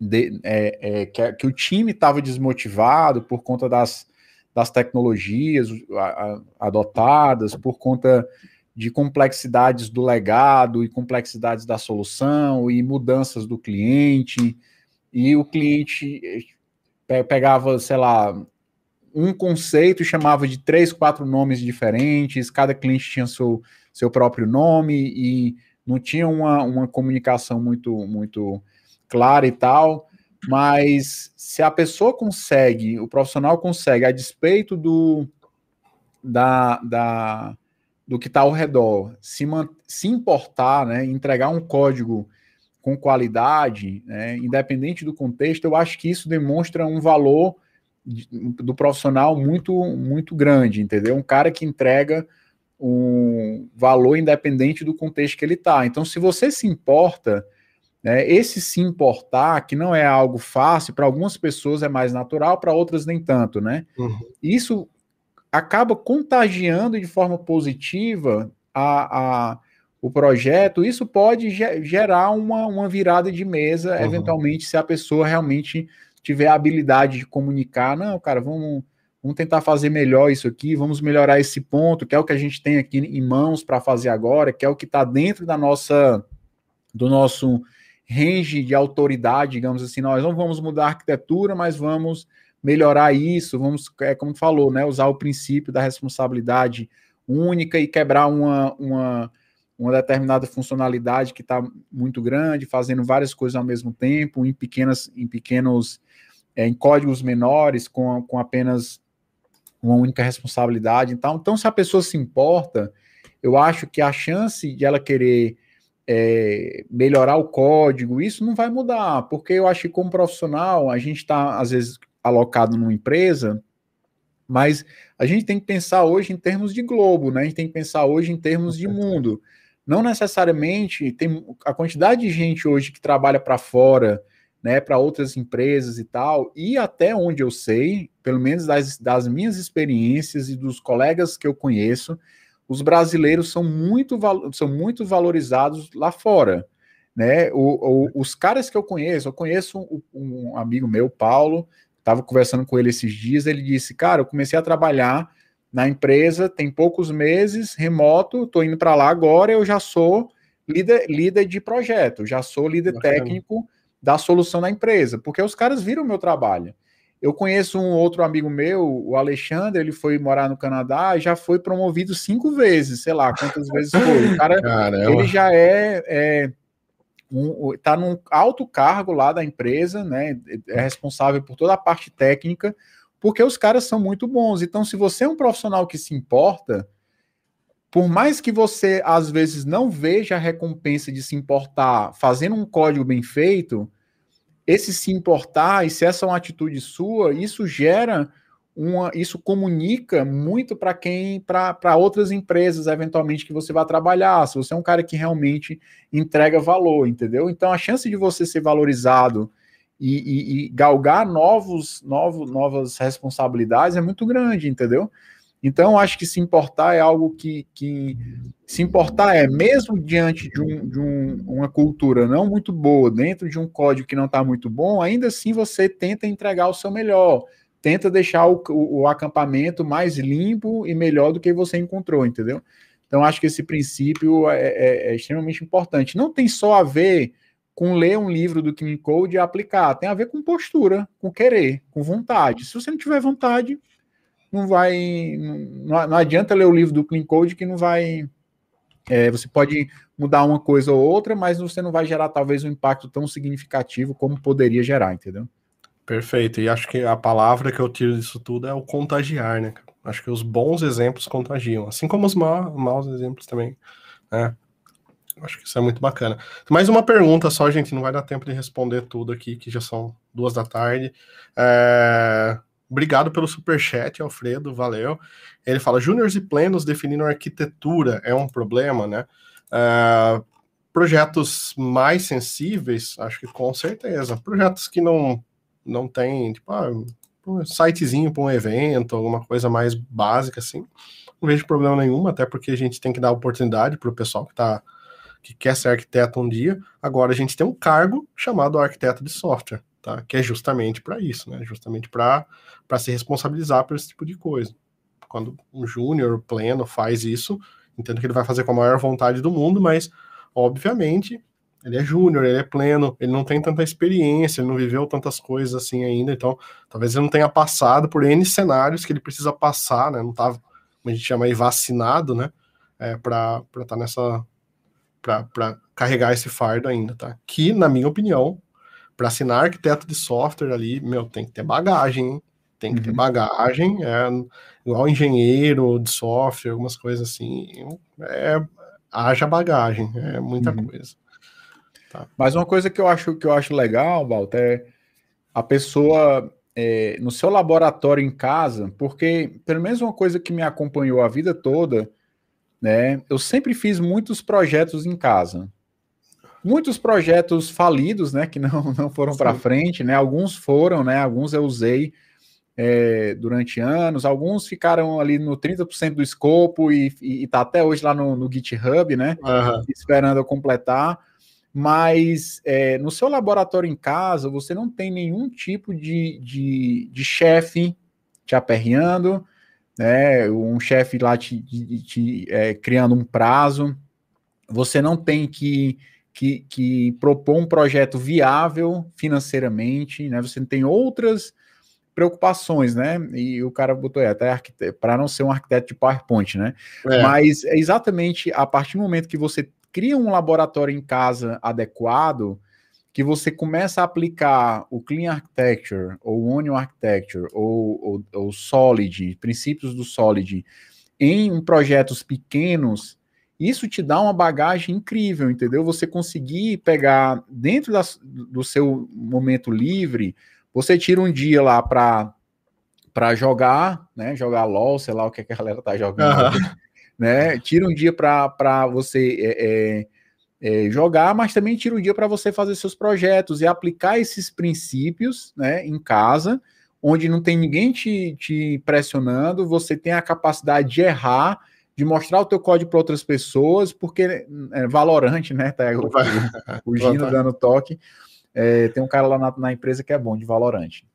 De, é, é, que, que, o time estava desmotivado por conta das, das tecnologias a, a, adotadas, por conta de complexidades do legado e complexidades da solução e mudanças do cliente. E o cliente eh, pegava, sei lá, um conceito chamava de três, quatro nomes diferentes, cada cliente tinha seu, seu próprio nome e não tinha uma, uma comunicação muito, muito clara e tal. Mas se a pessoa consegue, o profissional consegue, a despeito do, da, da, do que está ao redor, se, se importar, né, entregar um código com qualidade, né, independente do contexto, eu acho que isso demonstra um valor do profissional muito muito grande, entendeu? Um cara que entrega um valor independente do contexto que ele está. Então, se você se importa, né, esse se importar, que não é algo fácil, para algumas pessoas é mais natural, para outras nem tanto, né? Uhum. Isso acaba contagiando de forma positiva a, a, o projeto. Isso pode gerar uma, uma virada de mesa, uhum. eventualmente, se a pessoa realmente tiver a habilidade de comunicar, não, cara, vamos, vamos tentar fazer melhor isso aqui, vamos melhorar esse ponto, que é o que a gente tem aqui em mãos para fazer agora, que é o que está dentro da nossa do nosso range de autoridade, digamos assim, nós não vamos mudar a arquitetura, mas vamos melhorar isso, vamos, é como falou, né, usar o princípio da responsabilidade única e quebrar uma, uma, uma determinada funcionalidade que está muito grande, fazendo várias coisas ao mesmo tempo, em pequenas, em pequenos, é, em códigos menores, com, com apenas uma única responsabilidade. Então, então, se a pessoa se importa, eu acho que a chance de ela querer é, melhorar o código, isso não vai mudar, porque eu acho que como profissional, a gente está, às vezes, alocado numa empresa, mas a gente tem que pensar hoje em termos de globo, né? A gente tem que pensar hoje em termos de mundo. Não necessariamente tem a quantidade de gente hoje que trabalha para fora, né, para outras empresas e tal, e até onde eu sei, pelo menos das, das minhas experiências e dos colegas que eu conheço, os brasileiros são muito, são muito valorizados lá fora. Né? O, o, os caras que eu conheço, eu conheço um, um amigo meu, Paulo, estava conversando com ele esses dias, ele disse, cara, eu comecei a trabalhar na empresa tem poucos meses, remoto, estou indo para lá agora, eu já sou líder, líder de projeto, já sou líder Bacana. técnico da solução da empresa, porque os caras viram o meu trabalho. Eu conheço um outro amigo meu, o Alexandre, ele foi morar no Canadá e já foi promovido cinco vezes, sei lá quantas vezes foi. O cara, Caramba. ele já é, é um, tá num alto cargo lá da empresa, né? É responsável por toda a parte técnica, porque os caras são muito bons. Então, se você é um profissional que se importa, por mais que você às vezes não veja a recompensa de se importar fazendo um código bem feito, esse se importar e se essa é uma atitude sua, isso gera uma, isso comunica muito para quem, para outras empresas, eventualmente, que você vai trabalhar. Se você é um cara que realmente entrega valor, entendeu? Então a chance de você ser valorizado e, e, e galgar novos, novos, novas responsabilidades é muito grande, entendeu? Então, acho que se importar é algo que, que se importar é, mesmo diante de, um, de um, uma cultura não muito boa, dentro de um código que não está muito bom, ainda assim você tenta entregar o seu melhor, tenta deixar o, o, o, acampamento mais limpo e melhor do que você encontrou, entendeu? Então, acho que esse princípio é, é, é extremamente importante. Não tem só a ver com ler um livro do Clean Code e aplicar. Tem a ver com postura, com querer, com vontade. Se você não tiver vontade, não vai. Não, não adianta ler o livro do Clean Code que não vai. É, você pode mudar uma coisa ou outra, mas você não vai gerar talvez um impacto tão significativo como poderia gerar, entendeu? Perfeito. E acho que a palavra que eu tiro disso tudo é o contagiar, né? Acho que os bons exemplos contagiam, assim como os ma maus exemplos também. Né? Acho que isso é muito bacana. Mais uma pergunta só, gente, não vai dar tempo de responder tudo aqui, que já são duas da tarde. É... Obrigado pelo superchat, Alfredo, valeu. Ele fala: Júniors e plenos definindo arquitetura é um problema, né? É... Projetos mais sensíveis, acho que com certeza. Projetos que não, não tem, tipo, ah, um sitezinho para um evento, alguma coisa mais básica assim. Não vejo problema nenhum, até porque a gente tem que dar oportunidade para o pessoal que está que quer ser arquiteto um dia, agora a gente tem um cargo chamado arquiteto de software, tá? Que é justamente para isso, né? Justamente para se responsabilizar por esse tipo de coisa. Quando um júnior pleno faz isso, entendo que ele vai fazer com a maior vontade do mundo, mas, obviamente, ele é júnior, ele é pleno, ele não tem tanta experiência, ele não viveu tantas coisas assim ainda, então talvez ele não tenha passado por N cenários que ele precisa passar, né? Não tava, como a gente chama aí, vacinado, né? É, para estar tá nessa. para carregar esse fardo ainda, tá? Que, na minha opinião, para assinar arquiteto de software ali, meu, tem que ter bagagem, hein? tem que uhum. ter bagagem, é igual engenheiro de software, algumas coisas assim, é, haja bagagem, é muita uhum. coisa. Tá. Mas uma coisa que eu acho que eu acho legal, Walter, é a pessoa é, no seu laboratório em casa, porque pelo menos uma coisa que me acompanhou a vida toda, né? Eu sempre fiz muitos projetos em casa. Muitos projetos falidos, né? Que não, não foram para frente, né? Alguns foram, né? Alguns eu usei é, durante anos, alguns ficaram ali no 30% do escopo e, está até hoje lá no, no GitHub, né? Uhum. Esperando eu completar mas é, no seu laboratório em casa, você não tem nenhum tipo de, de, de chefe te aperreando, né, um chefe lá te, te, te é, criando um prazo, você não tem que, que, que, propor um projeto viável financeiramente, né, você tem outras preocupações, né? E o cara botou aí, até para não ser um arquiteto de PowerPoint, né? É. Mas é exatamente a partir do momento que você cria um laboratório em casa adequado, que você começa a aplicar o Clean Architecture, ou Onion Architecture, ou, o Solid, princípios do Solid, em projetos pequenos, isso te dá uma bagagem incrível, entendeu? Você conseguir pegar dentro da, do seu momento livre, você tira um dia lá para para jogar, né? Jogar LOL, sei lá o que, a galera tá jogando. Uhum né? Tira um dia para você é, é, é, jogar, mas também tira um dia para você fazer seus projetos e aplicar esses princípios né, em casa, onde não tem ninguém te, te pressionando, você tem a capacidade de errar, de mostrar o teu código para outras pessoas, porque é valorante, né? Tá, o, o, Gino dando toque. É, tem um cara lá na, na, empresa que é bom de valorante.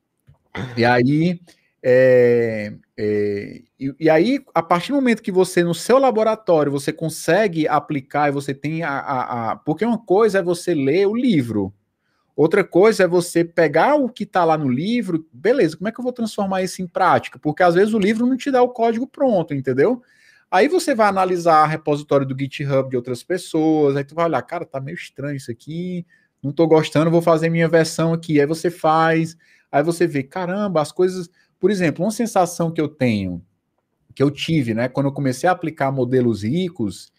E aí é, é, e, e, aí, a partir do momento que você, no seu laboratório, você consegue aplicar e você tem a, a, a, Porque uma coisa é você ler o livro, outra coisa é você pegar o que está lá no livro, beleza, como é que eu vou transformar isso em prática? Porque às vezes o livro não te dá o código pronto, entendeu? Aí você vai analisar o repositório do GitHub de outras pessoas, aí tu vai olhar, cara, tá meio estranho isso aqui, não tô gostando, vou fazer minha versão aqui. Aí você faz, aí você vê, caramba, as coisas por exemplo, uma sensação que eu tenho, que eu tive, né, quando eu comecei a aplicar modelos ricos,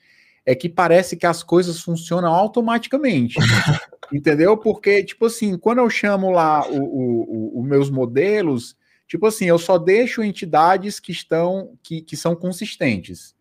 é que parece que as coisas funcionam automaticamente. entendeu? Porque, tipo assim, quando eu chamo lá os meus modelos, tipo assim, eu só deixo entidades que estão, que, que são consistentes.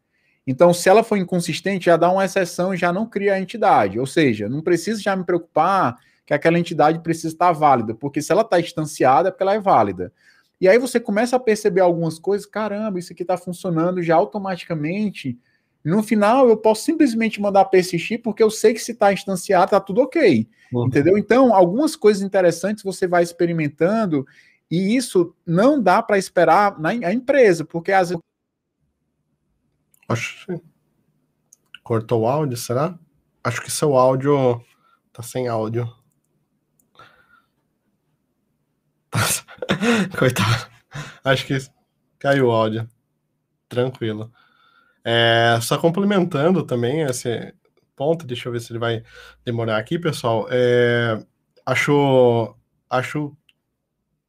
Então, se ela for inconsistente, já dá uma exceção e já não cria a entidade. Ou seja, não preciso já me preocupar que aquela entidade precisa estar válida, porque se ela está instanciada é porque ela é válida. E aí você começa a perceber algumas coisas, caramba, isso aqui está funcionando já automaticamente. No final, eu posso simplesmente mandar persistir, porque eu sei que se está instanciado, está tudo ok. Uhum. Entendeu? Então, algumas coisas interessantes você vai experimentando, e isso não dá para esperar na empresa, porque às vezes. Que cortou o áudio, será? Acho que seu áudio tá sem áudio. Coitado. Acho que caiu o áudio. Tranquilo. É, só complementando também esse ponto, deixa eu ver se ele vai demorar aqui, pessoal. É, acho, acho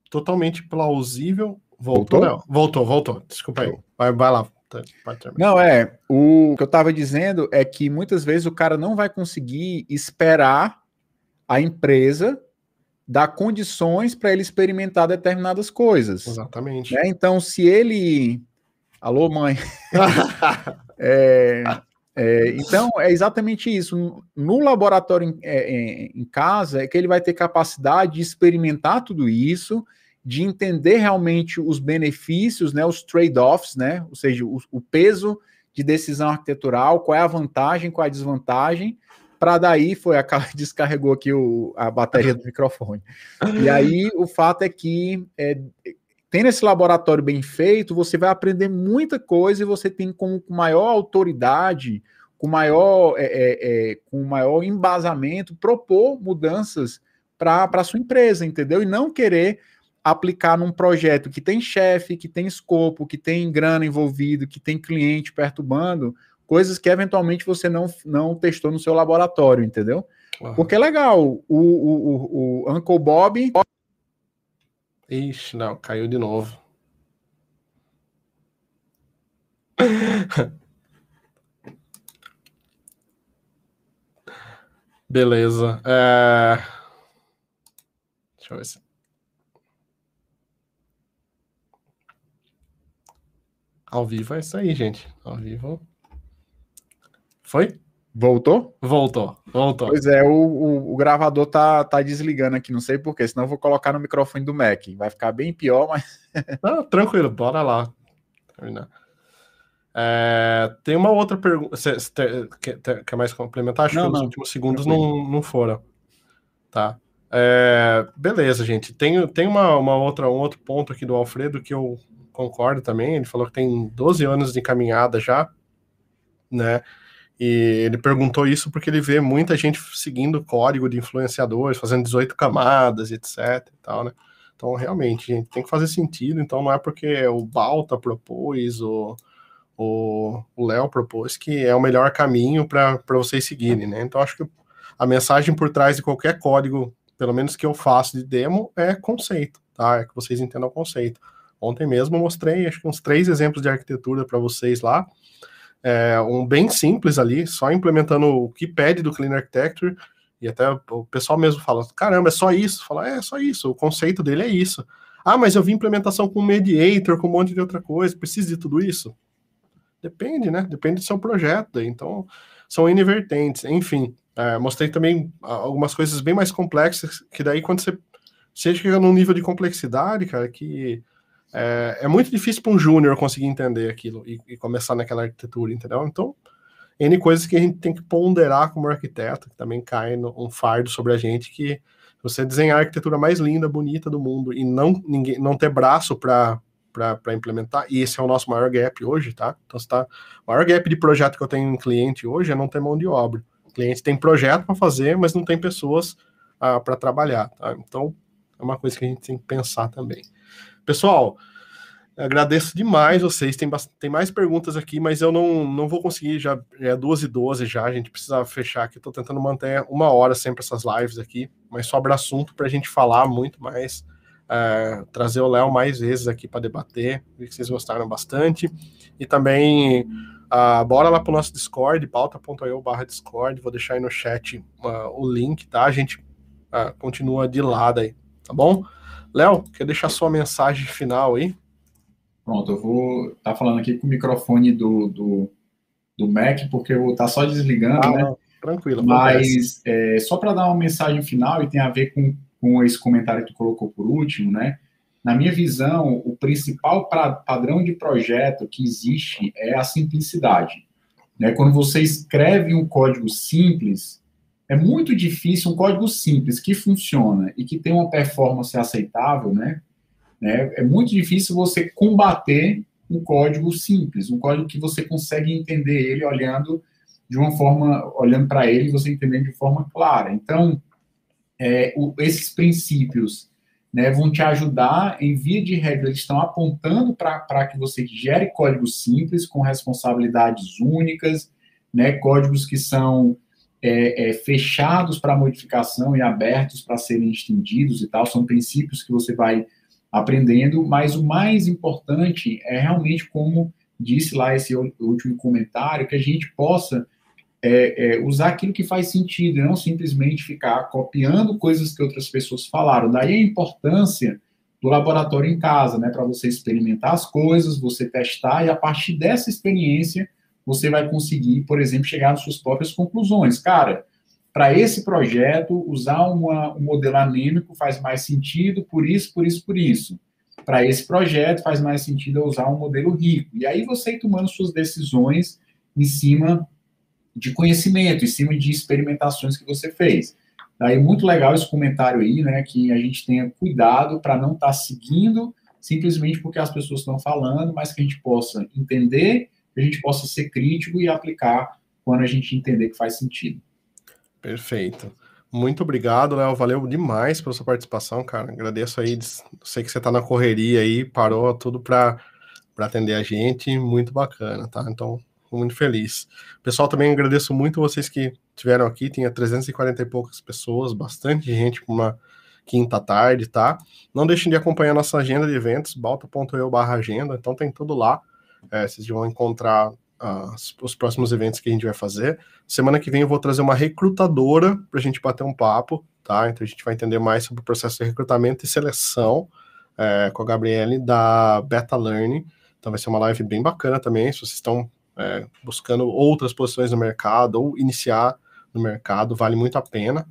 totalmente plausível. Voltou? Voltou, voltou, voltou. Desculpa aí. Vai, vai lá. Tá, não, é. O que eu estava dizendo é que muitas vezes o cara não vai conseguir esperar a empresa dar condições para ele experimentar determinadas coisas. Exatamente. Né? Então, se ele. Alô, mãe. é, é, então, é exatamente isso. No laboratório em, é, em, casa, é que ele vai ter capacidade de experimentar tudo isso, de entender realmente os benefícios, né, os trade-offs, né, ou seja, o, o peso de decisão arquitetural, qual é a vantagem, qual é a desvantagem, para daí foi a descarregou aqui o, a bateria do microfone. E aí o fato é que é, tendo esse laboratório bem feito, você vai aprender muita coisa e você tem com maior autoridade, com maior, é, é, é, com maior embasamento, propor mudanças para a sua empresa, entendeu? E não querer aplicar num projeto que tem chefe, que tem escopo, que tem grana envolvido, que tem cliente perturbando, coisas que eventualmente você não, não testou no seu laboratório, entendeu? Uhum. Porque é legal. O, o, o, o Uncle Bob. Ixi, não, caiu de novo. Beleza. É... Deixa eu ver se. Ao vivo é isso aí, gente. Ao vivo. Foi? Voltou? Voltou, voltou. Pois é, o, o, o, gravador tá, tá desligando aqui, não sei porquê, senão eu vou colocar no microfone do Mac. Vai ficar bem pior, mas. não, tranquilo, bora lá. É, tem uma outra pergunta. Quer, quer, mais complementar? Acho não, que não. os últimos segundos não, não foram. Tá. É, beleza, gente. Tem, tem uma, uma outra, um outro ponto aqui do Alfredo que eu concordo também. Ele falou que tem 12 anos de caminhada já, né? E ele perguntou isso porque ele vê muita gente seguindo código de influenciadores, fazendo 18 camadas, etc. E tal, né? Então, realmente, gente, tem que fazer sentido. Então, não é porque o Balta propôs, o Léo propôs, que é o melhor caminho para vocês seguirem, né? Então, acho que a mensagem por trás de qualquer código, pelo menos que eu faço de demo, é conceito, tá? É que vocês entendam o conceito. Ontem mesmo eu mostrei, acho que uns três exemplos de arquitetura para vocês lá é, um bem simples ali, só implementando o que pede do Clean Architecture, e até o pessoal mesmo fala, caramba, é só isso? Fala, é, é só isso, o conceito dele é isso. Ah, mas eu vi implementação com mediator, com um monte de outra coisa, precisa de tudo isso? Depende, né? Depende do seu projeto, então são invertentes, enfim. É, mostrei também algumas coisas bem mais complexas, que daí quando você, você chega num nível de complexidade, cara, que é, é muito difícil para um júnior conseguir entender aquilo e, e, começar naquela arquitetura, entendeu? Então, N coisas que a gente tem que ponderar como arquiteto, que também cai no, um fardo sobre a gente, que você desenhar a arquitetura mais linda, bonita do mundo e não, ninguém, não ter braço para para implementar, e esse é o nosso maior gap hoje, tá? Então, está o maior gap de projeto que eu tenho em cliente hoje é não ter mão de obra. O cliente tem projeto para fazer, mas não tem pessoas ah, para trabalhar, tá? Então, é uma coisa que a gente tem que pensar também. Pessoal, agradeço demais vocês. Tem, tem mais perguntas aqui, mas eu não, não vou conseguir. Já é 2 e 12 já. A gente precisa fechar aqui. Estou tentando manter uma hora sempre essas lives aqui, mas sobra assunto para a gente falar muito mais. É, trazer o Léo mais vezes aqui para debater. Vi que vocês gostaram bastante. E também. Uh, bora lá para o nosso Discord, pauta.io barra Discord, vou deixar aí no chat uh, o link, tá? A gente uh, continua de lado aí, tá bom? Léo, quer deixar sua mensagem final aí? Pronto, eu vou estar tá falando aqui com o microfone do, do, do Mac, porque eu vou estar tá só desligando, ah, né? Tranquilo. Mas é, só para dar uma mensagem final e tem a ver com, com esse comentário que tu colocou por último, né? Na minha visão, o principal pra, padrão de projeto que existe é a simplicidade. Né? Quando você escreve um código simples, é muito difícil um código simples que funciona e que tem uma performance aceitável, né? né? É muito difícil você combater um código simples, um código que você consegue entender ele olhando de uma forma, olhando para ele, você entendendo de forma clara. Então, é, o, esses princípios né, vão te ajudar, em via de regra, eles estão apontando para que você gere códigos simples, com responsabilidades únicas, né, códigos que são é, é, fechados para modificação e abertos para serem estendidos e tal, são princípios que você vai aprendendo, mas o mais importante é realmente, como disse lá esse último comentário, que a gente possa é, é, usar aquilo que faz sentido, não simplesmente ficar copiando coisas que outras pessoas falaram. Daí a importância do laboratório em casa, né, para você experimentar as coisas, você testar, e a partir dessa experiência você vai conseguir, por exemplo, chegar às suas próprias conclusões. Cara, para esse projeto, usar uma, um modelo anêmico faz mais sentido, por isso, por isso, por isso. Para esse projeto, faz mais sentido usar um modelo rico. E aí você ir tomando suas decisões em cima de conhecimento, em cima de experimentações que você fez. Daí, muito legal esse comentário aí, né, que a gente tenha cuidado para não estar tá seguindo simplesmente porque as pessoas estão falando, mas que a gente possa entender, que a gente possa ser crítico e aplicar quando a gente entender que faz sentido. Perfeito. Muito obrigado, Léo. Valeu demais pela sua participação, cara. Agradeço aí. Sei que você está na correria aí, parou tudo para atender a gente. Muito bacana, tá? Então, muito feliz. Pessoal, também agradeço muito vocês que tiveram aqui. Tinha 340 e poucas pessoas, bastante gente com uma quinta tarde, tá? Não deixem de acompanhar nossa agenda de eventos, balta.eu agenda, então tem tudo lá. É, vocês vão encontrar uh, os próximos eventos que a gente vai fazer. Semana que vem eu vou trazer uma recrutadora para a gente bater um papo, tá? Então a gente vai entender mais sobre o processo de recrutamento e seleção é, com a Gabriele da Beta Learning. Então vai ser uma live bem bacana também, se vocês estão é, buscando outras posições no mercado ou iniciar no mercado, vale muito a pena.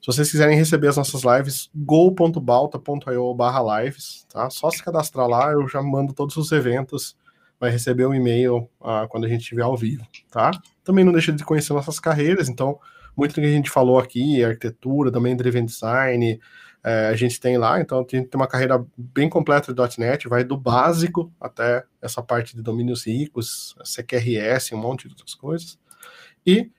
Se vocês quiserem receber as nossas lives, go.balta.io barra lives, tá? Só se cadastrar lá, eu já mando todos os eventos, vai receber um e-mail ah, quando a gente estiver ao vivo, tá? Também não deixa de conhecer nossas carreiras, então, muito do que a gente falou aqui, arquitetura, também driven design, é, a gente tem lá, então a gente tem uma carreira bem completa de .NET, vai do básico até essa parte de domínios ricos, CQRS, um monte de outras coisas. E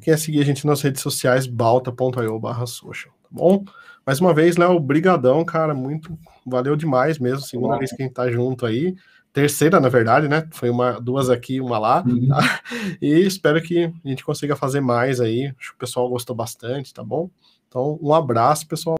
quer seguir a gente nas redes sociais, balta.io barra social, tá bom? Mais uma vez, Léo, brigadão, cara, muito, valeu demais mesmo, segunda vez que a gente tá junto aí, terceira, na verdade, né, foi uma, duas aqui, uma lá, uhum. tá? e espero que a gente consiga fazer mais aí, acho que o pessoal gostou bastante, tá bom? Então, um abraço, pessoal.